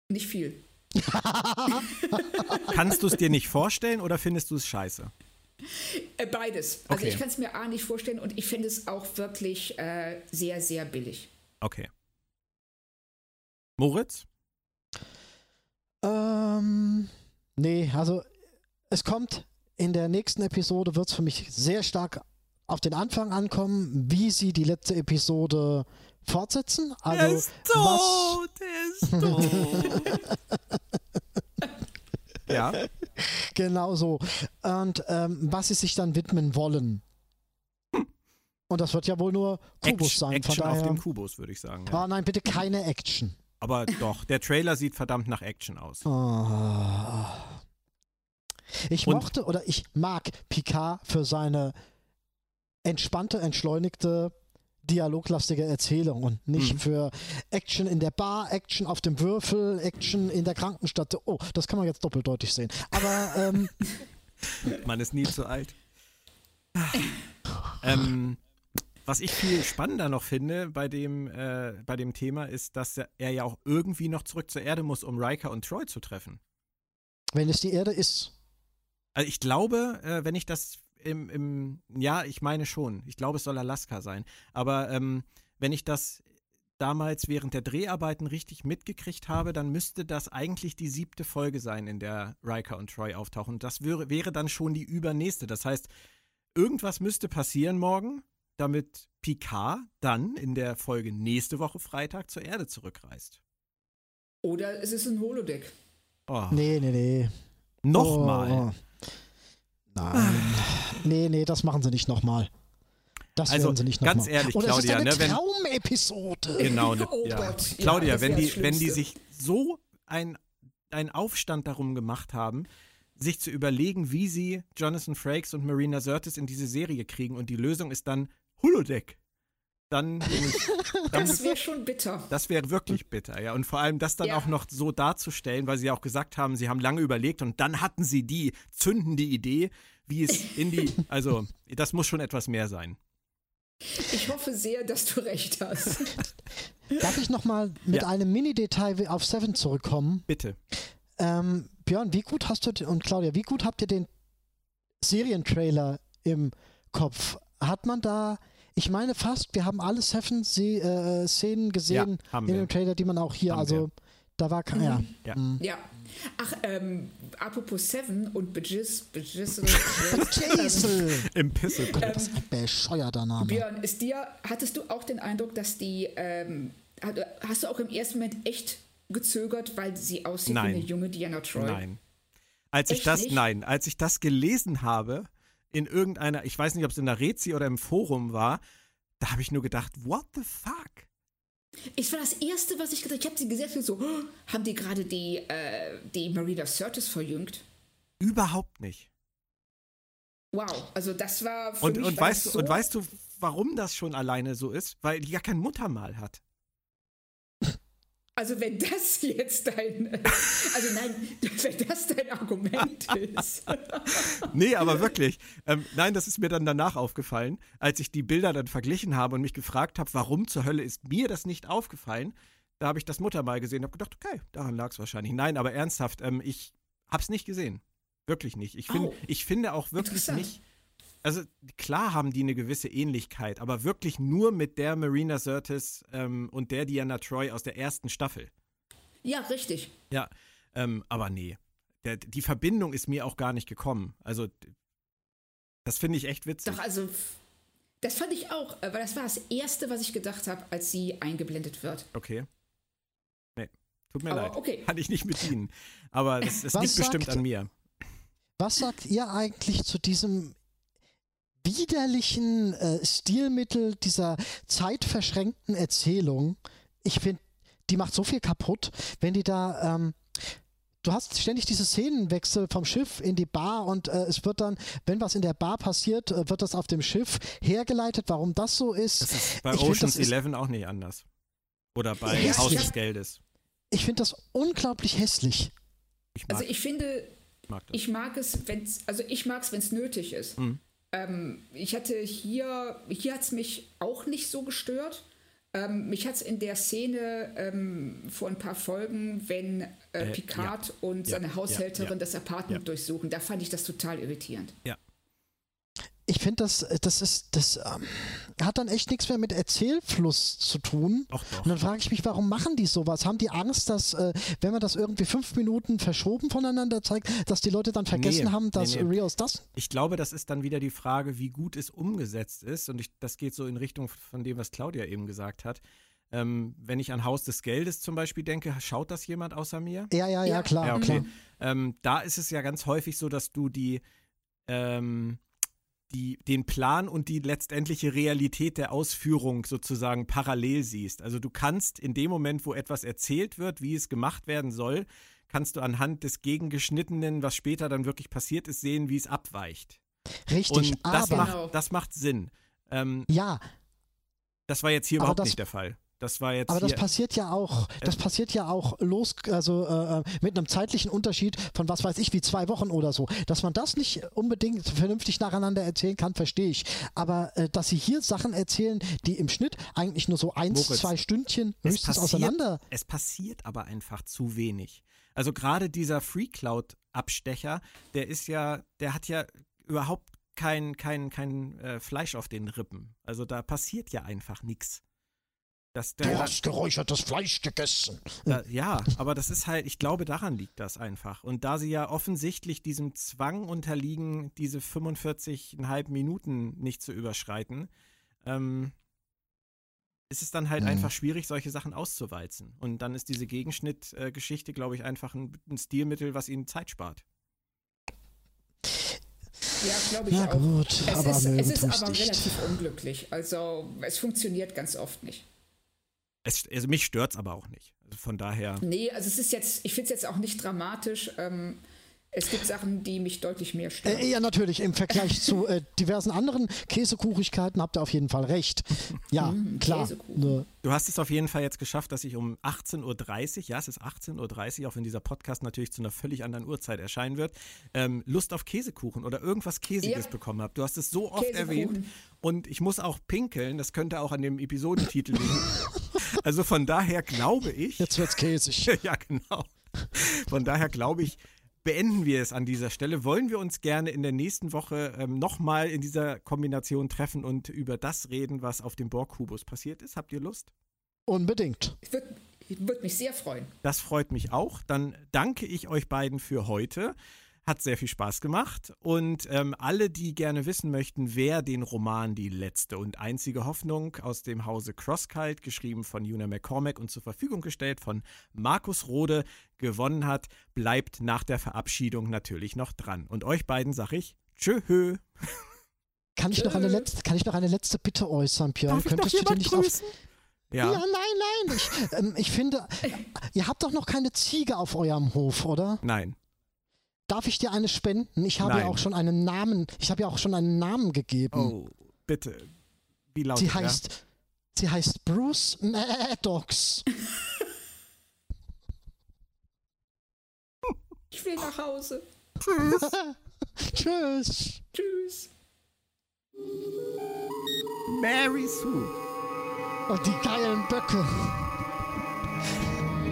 Nicht viel. Kannst du es dir nicht vorstellen oder findest du es scheiße? Äh, beides. Also Okay. ich kann es mir A nicht vorstellen und ich finde es auch wirklich äh, sehr, sehr billig. Okay. Moritz? Ähm, nee, also es kommt in der nächsten Episode, wird es für mich sehr stark auf den Anfang ankommen, wie sie die letzte Episode fortsetzen. Also was, er ist tot. ja, genau so. Und ähm, was sie sich dann widmen wollen. Und das wird ja wohl nur Kubus Action, sein. Von Action auf daher. dem Kubus, würde ich sagen. Ja. Ah, nein, bitte keine Action. Aber doch, der Trailer sieht verdammt nach Action aus. Ah. Ich Und- mochte oder ich mag Picard für seine entspannte, entschleunigte, dialoglastige Erzählung und nicht Mhm. für Action in der Bar, Action auf dem Würfel, Action in der Krankenstadt. Oh, das kann man jetzt doppeldeutig sehen. Aber ähm, Man ist nie zu alt. ähm, was ich viel spannender noch finde bei dem, äh, bei dem Thema ist, dass er, ja auch irgendwie noch zurück zur Erde muss, um Riker und Troy zu treffen. wenn es die Erde ist, Also ich glaube, äh, wenn ich das im, im, ja, ich meine schon. Ich glaube, es soll Alaska sein. Aber ähm, wenn ich das damals während der Dreharbeiten richtig mitgekriegt habe, dann müsste das eigentlich die siebte Folge sein, in der Riker und Troy auftauchen. Das wäre, wäre dann schon die übernächste. Das heißt, irgendwas müsste passieren morgen, damit Picard dann in der Folge nächste Woche Freitag zur Erde zurückreist. Oder es ist ein Holodeck. Oh, nee, nee, nee. Nochmal. Oh. Nein. Nee, nee, das machen sie nicht nochmal. Das Also, werden sie nicht ganz nochmal. ehrlich, Und es ist Claudia, eine ne, wenn- Traumepisode. Genau, ne, Oh ja. Ja, Claudia, das wenn die, wenn die sich so ein, ein Aufstand darum gemacht haben, sich zu überlegen, wie sie Jonathan Frakes und Marina Sirtis in diese Serie kriegen und die Lösung ist dann Holodeck, dann, bin ich- dann Das wäre schon bitter. das wäre wirklich bitter, ja. Und vor allem das dann Ja. auch noch so darzustellen, weil sie ja auch gesagt haben, sie haben lange überlegt und dann hatten sie die zündende Idee, wie es in die, also das muss schon etwas mehr sein. Ich hoffe sehr, dass du recht hast. Darf ich nochmal mit Ja. einem Mini-Detail auf Seven zurückkommen? Bitte. Ähm, Björn, wie gut hast du und Claudia, wie gut habt ihr den Serientrailer im Kopf? Hat man da, ich meine fast, wir haben alle Seven Se äh, Szenen gesehen Ja, haben in wir. dem Trailer, die man auch hier, Haben also da war kein, ja. Ja. Mm. Ja. Ach, ähm, apropos Seven und Bejiss, Bejizzle, Jason! Im Pisse. Das ist ein bescheuerter Name. Björn, ist dir, hattest du auch den Eindruck, dass die, ähm, hast du auch im ersten Moment echt gezögert, weil sie aussieht Nein. wie eine junge Diana Troy? Nein. Als ich das, nicht? nein, als ich das gelesen habe, in irgendeiner, ich weiß nicht, ob es in der Rezi oder im Forum war, da habe ich nur gedacht, what the fuck? Ich war das Erste, was ich gedacht habe. Ich habe sie gesehen und so, oh, haben die gerade die, äh, die Marina Sirtis verjüngt? Überhaupt nicht. Wow, also das war für Und, mich und, weißt, du, und so- weißt du, warum das schon alleine so ist? Weil die gar kein Muttermal hat. Also wenn das jetzt dein, also nein, wenn das dein Argument ist. Nee, aber wirklich. Ähm, nein, das ist mir dann danach aufgefallen, als ich die Bilder dann verglichen habe und mich gefragt habe, warum zur Hölle ist mir das nicht aufgefallen? Da habe ich das Muttermal gesehen und habe gedacht, okay, daran lag es wahrscheinlich. Nein, aber ernsthaft, ähm, ich habe es nicht gesehen. Wirklich nicht. Ich, find, Oh, ich finde auch wirklich nicht. Also klar haben die eine gewisse Ähnlichkeit, aber wirklich nur mit der Marina Sirtis ähm, und der Diana Troy aus der ersten Staffel. Ja, richtig. Ja, ähm, aber nee. Der, die Verbindung ist mir auch gar nicht gekommen. Also, das finde ich echt witzig. Doch, also das fand ich auch, weil das war das Erste, was ich gedacht habe, als sie eingeblendet wird. Okay. Nee, tut mir Aber leid. okay. Kann ich nicht bedienen. Aber das, das Was liegt bestimmt an mir. Was sagt ihr eigentlich zu diesem widerlichen äh, Stilmittel dieser zeitverschränkten Erzählung? Ich finde, die macht so viel kaputt, wenn die da. Ähm, Du hast ständig diese Szenenwechsel vom Schiff in die Bar und äh, es wird dann, wenn was in der Bar passiert, äh, wird das auf dem Schiff hergeleitet, warum das so ist. Das ist bei Ich find, Ocean's ist- 11 auch nicht anders. Oder bei Ja, Haus des Geldes. Ich finde das unglaublich hässlich. Ich mag, Also ich finde, ich mag das. ich mag es, wenn also ich mag es, wenn es nötig ist. Mhm. Ähm, ich hatte hier, hier hat es mich auch nicht so gestört. Ähm, mich hat es in der Szene ähm, vor ein paar Folgen, wenn äh, Äh, Picard ja. und Ja, seine ja, Haushälterin ja. das Apartment Ja. durchsuchen, da fand ich das total irritierend. Ich finde, das, das ist, das ähm, hat dann echt nichts mehr mit Erzählfluss zu tun. Doch, doch. Und dann frage ich mich, warum machen die sowas? Haben die Angst, dass, äh, wenn man das irgendwie fünf Minuten verschoben voneinander zeigt, dass die Leute dann vergessen Nee, haben, dass nee, nee. Rios das? Ich glaube, das ist dann wieder die Frage, wie gut es umgesetzt ist. Und ich, das geht so in Richtung von dem, was Claudia eben gesagt hat. Ähm, wenn ich an Haus des Geldes zum Beispiel denke, schaut das jemand außer mir? Ja, ja, ja, Ja. klar. Ja, okay. klar. Ähm, da ist es ja ganz häufig so, dass du die, ähm, die, den Plan und die letztendliche Realität der Ausführung sozusagen parallel siehst. Also du kannst in dem Moment, wo etwas erzählt wird, wie es gemacht werden soll, kannst du anhand des Gegengeschnittenen, was später dann wirklich passiert ist, sehen, wie es abweicht. Richtig, Und das, aber macht, das macht Sinn. Ähm, ja, das war jetzt hier überhaupt das- nicht der Fall. Das war jetzt aber das passiert ja auch, das passiert ja auch los, also äh, äh, mit einem zeitlichen Unterschied von was weiß ich, wie zwei Wochen oder so. Dass man das nicht unbedingt vernünftig nacheinander erzählen kann, verstehe ich. Aber äh, dass sie hier Sachen erzählen, die im Schnitt eigentlich nur so eins, Moritz, zwei Stündchen höchstens passiert, auseinander. Es passiert aber einfach zu wenig. Also gerade dieser Free Cloud Abstecher, der ist ja, der hat ja überhaupt kein, kein, kein äh, Fleisch auf den Rippen. Also da passiert ja einfach nichts. Das, Du der, hast geräuchertes Fleisch gegessen. da, ja, aber das ist halt, ich glaube, daran liegt das einfach. Und da sie ja offensichtlich diesem Zwang unterliegen, diese 45,5 Minuten nicht zu überschreiten, ähm, ist es dann halt Mhm. einfach schwierig, solche Sachen auszuwalzen. Und dann ist diese Gegenschnittgeschichte, glaube ich, einfach ein, ein Stilmittel, was ihnen Zeit spart. Ja, glaube ich Na auch. gut, Es aber ist, es ist aber nicht. relativ unglücklich. Also es funktioniert ganz oft nicht. Es, also mich stört es aber auch nicht. Also von daher. Nee, also es ist jetzt, ich finde es jetzt auch nicht dramatisch. Ähm, es gibt Sachen, die mich deutlich mehr stören. Äh, ja, natürlich. Im Vergleich zu äh, diversen anderen Käsekuchigkeiten habt ihr auf jeden Fall recht. Ja, Mm, klar. Ne, Du hast es auf jeden Fall jetzt geschafft, dass ich um 18.30 Uhr, ja, es ist 18.30 Uhr, auch wenn dieser Podcast natürlich zu einer völlig anderen Uhrzeit erscheinen wird, ähm, Lust auf Käsekuchen oder irgendwas Käsiges Ja. bekommen habe. Du hast es so oft Käsekuchen. erwähnt und ich muss auch pinkeln, das könnte auch an dem Episodentitel liegen. also von daher glaube ich, jetzt wird's käsig. ja genau, von daher glaube ich, beenden wir es an dieser Stelle. Wollen wir uns gerne in der nächsten Woche ähm, nochmal in dieser Kombination treffen und über das reden, was auf dem Borg-Kubus passiert ist? Habt ihr Lust? Unbedingt. Ich würde würd mich sehr freuen. Das freut mich auch. Dann danke ich euch beiden für heute. Hat sehr viel Spaß gemacht. Und ähm, alle, die gerne wissen möchten, wer den Roman Die letzte und einzige Hoffnung aus dem Hause Crosskite, geschrieben von Una McCormack und zur Verfügung gestellt von Markus Rode, gewonnen hat, bleibt nach der Verabschiedung natürlich noch dran. Und euch beiden sage ich Tschö. Kann ich, noch eine letzte, kann ich noch eine letzte Bitte äußern, Björn? Darf ich noch Könntest du dir nicht auf, grüßen? ja. Ja. nein, nein. Ich, ähm, ich finde, ihr habt doch noch keine Ziege auf eurem Hof, oder? Nein. Darf ich dir eine spenden? Ich habe ja Nein. auch schon einen Namen, ich habe ja auch schon einen Namen gegeben. Oh, bitte. Wie lautet sie heißt, sie heißt Bruce Maddox. Ich will nach Hause. Tschüss. Tschüss. Mary Sue. Und die geilen Böcke.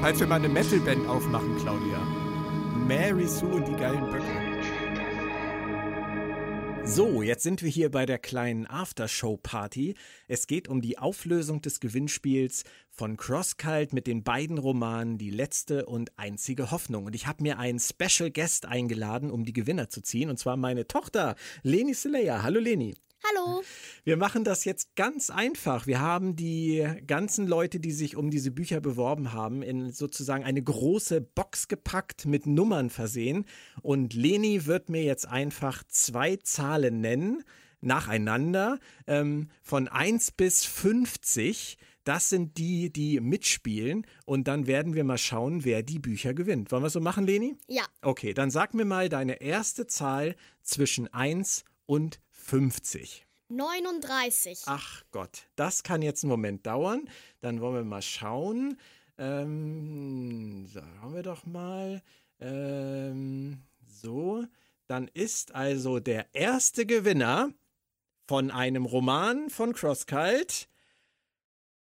Falls wir mal eine Metalband aufmachen, Claudia. Mary Sue und die geilen Böcke. So, jetzt sind wir hier bei der kleinen Aftershow-Party. Es geht um die Auflösung des Gewinnspiels von Crosskalt mit den beiden Romanen Die letzte und einzige Hoffnung. Und ich habe mir einen Special Guest eingeladen, um die Gewinner zu ziehen. Und zwar meine Tochter, Leni Seleya. Hallo Leni. Hallo. Wir machen das jetzt ganz einfach. Wir haben die ganzen Leute, die sich um diese Bücher beworben haben, in sozusagen eine große Box gepackt, mit Nummern versehen. Und Leni wird mir jetzt einfach zwei Zahlen nennen, nacheinander, ähm, von 1 bis 50. Das sind die, die mitspielen. Und dann werden wir mal schauen, wer die Bücher gewinnt. Wollen wir so machen, Leni? Ja, Okay, dann sag mir mal deine erste Zahl zwischen 1 und 50. 39. Ach Gott, das kann jetzt einen Moment dauern. Dann wollen wir mal schauen. Ähm, sagen wir doch mal. Ähm, so, dann ist also der erste Gewinner von einem Roman von Crosskalt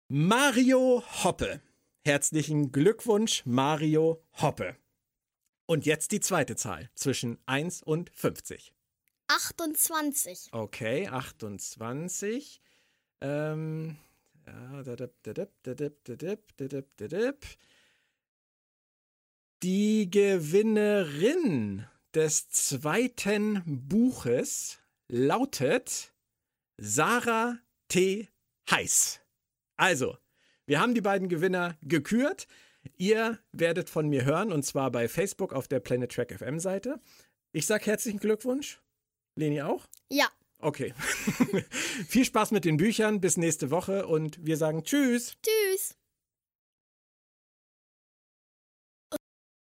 Mario Hoppe. Herzlichen Glückwunsch, Mario Hoppe. Und jetzt die zweite Zahl zwischen 1 und 50. 28. Okay, 28. Ähm, ja, dadip, dadip, dadip. Die Gewinnerin des zweiten Buches lautet Sarah T. Heiß. Also, wir haben die beiden Gewinner gekürt. Ihr werdet von mir hören und zwar bei Facebook auf der Planet Track FM Seite. Ich sage herzlichen Glückwunsch. Leni auch? Ja. Okay. Viel Spaß mit den Büchern. Bis nächste Woche und wir sagen Tschüss. Tschüss.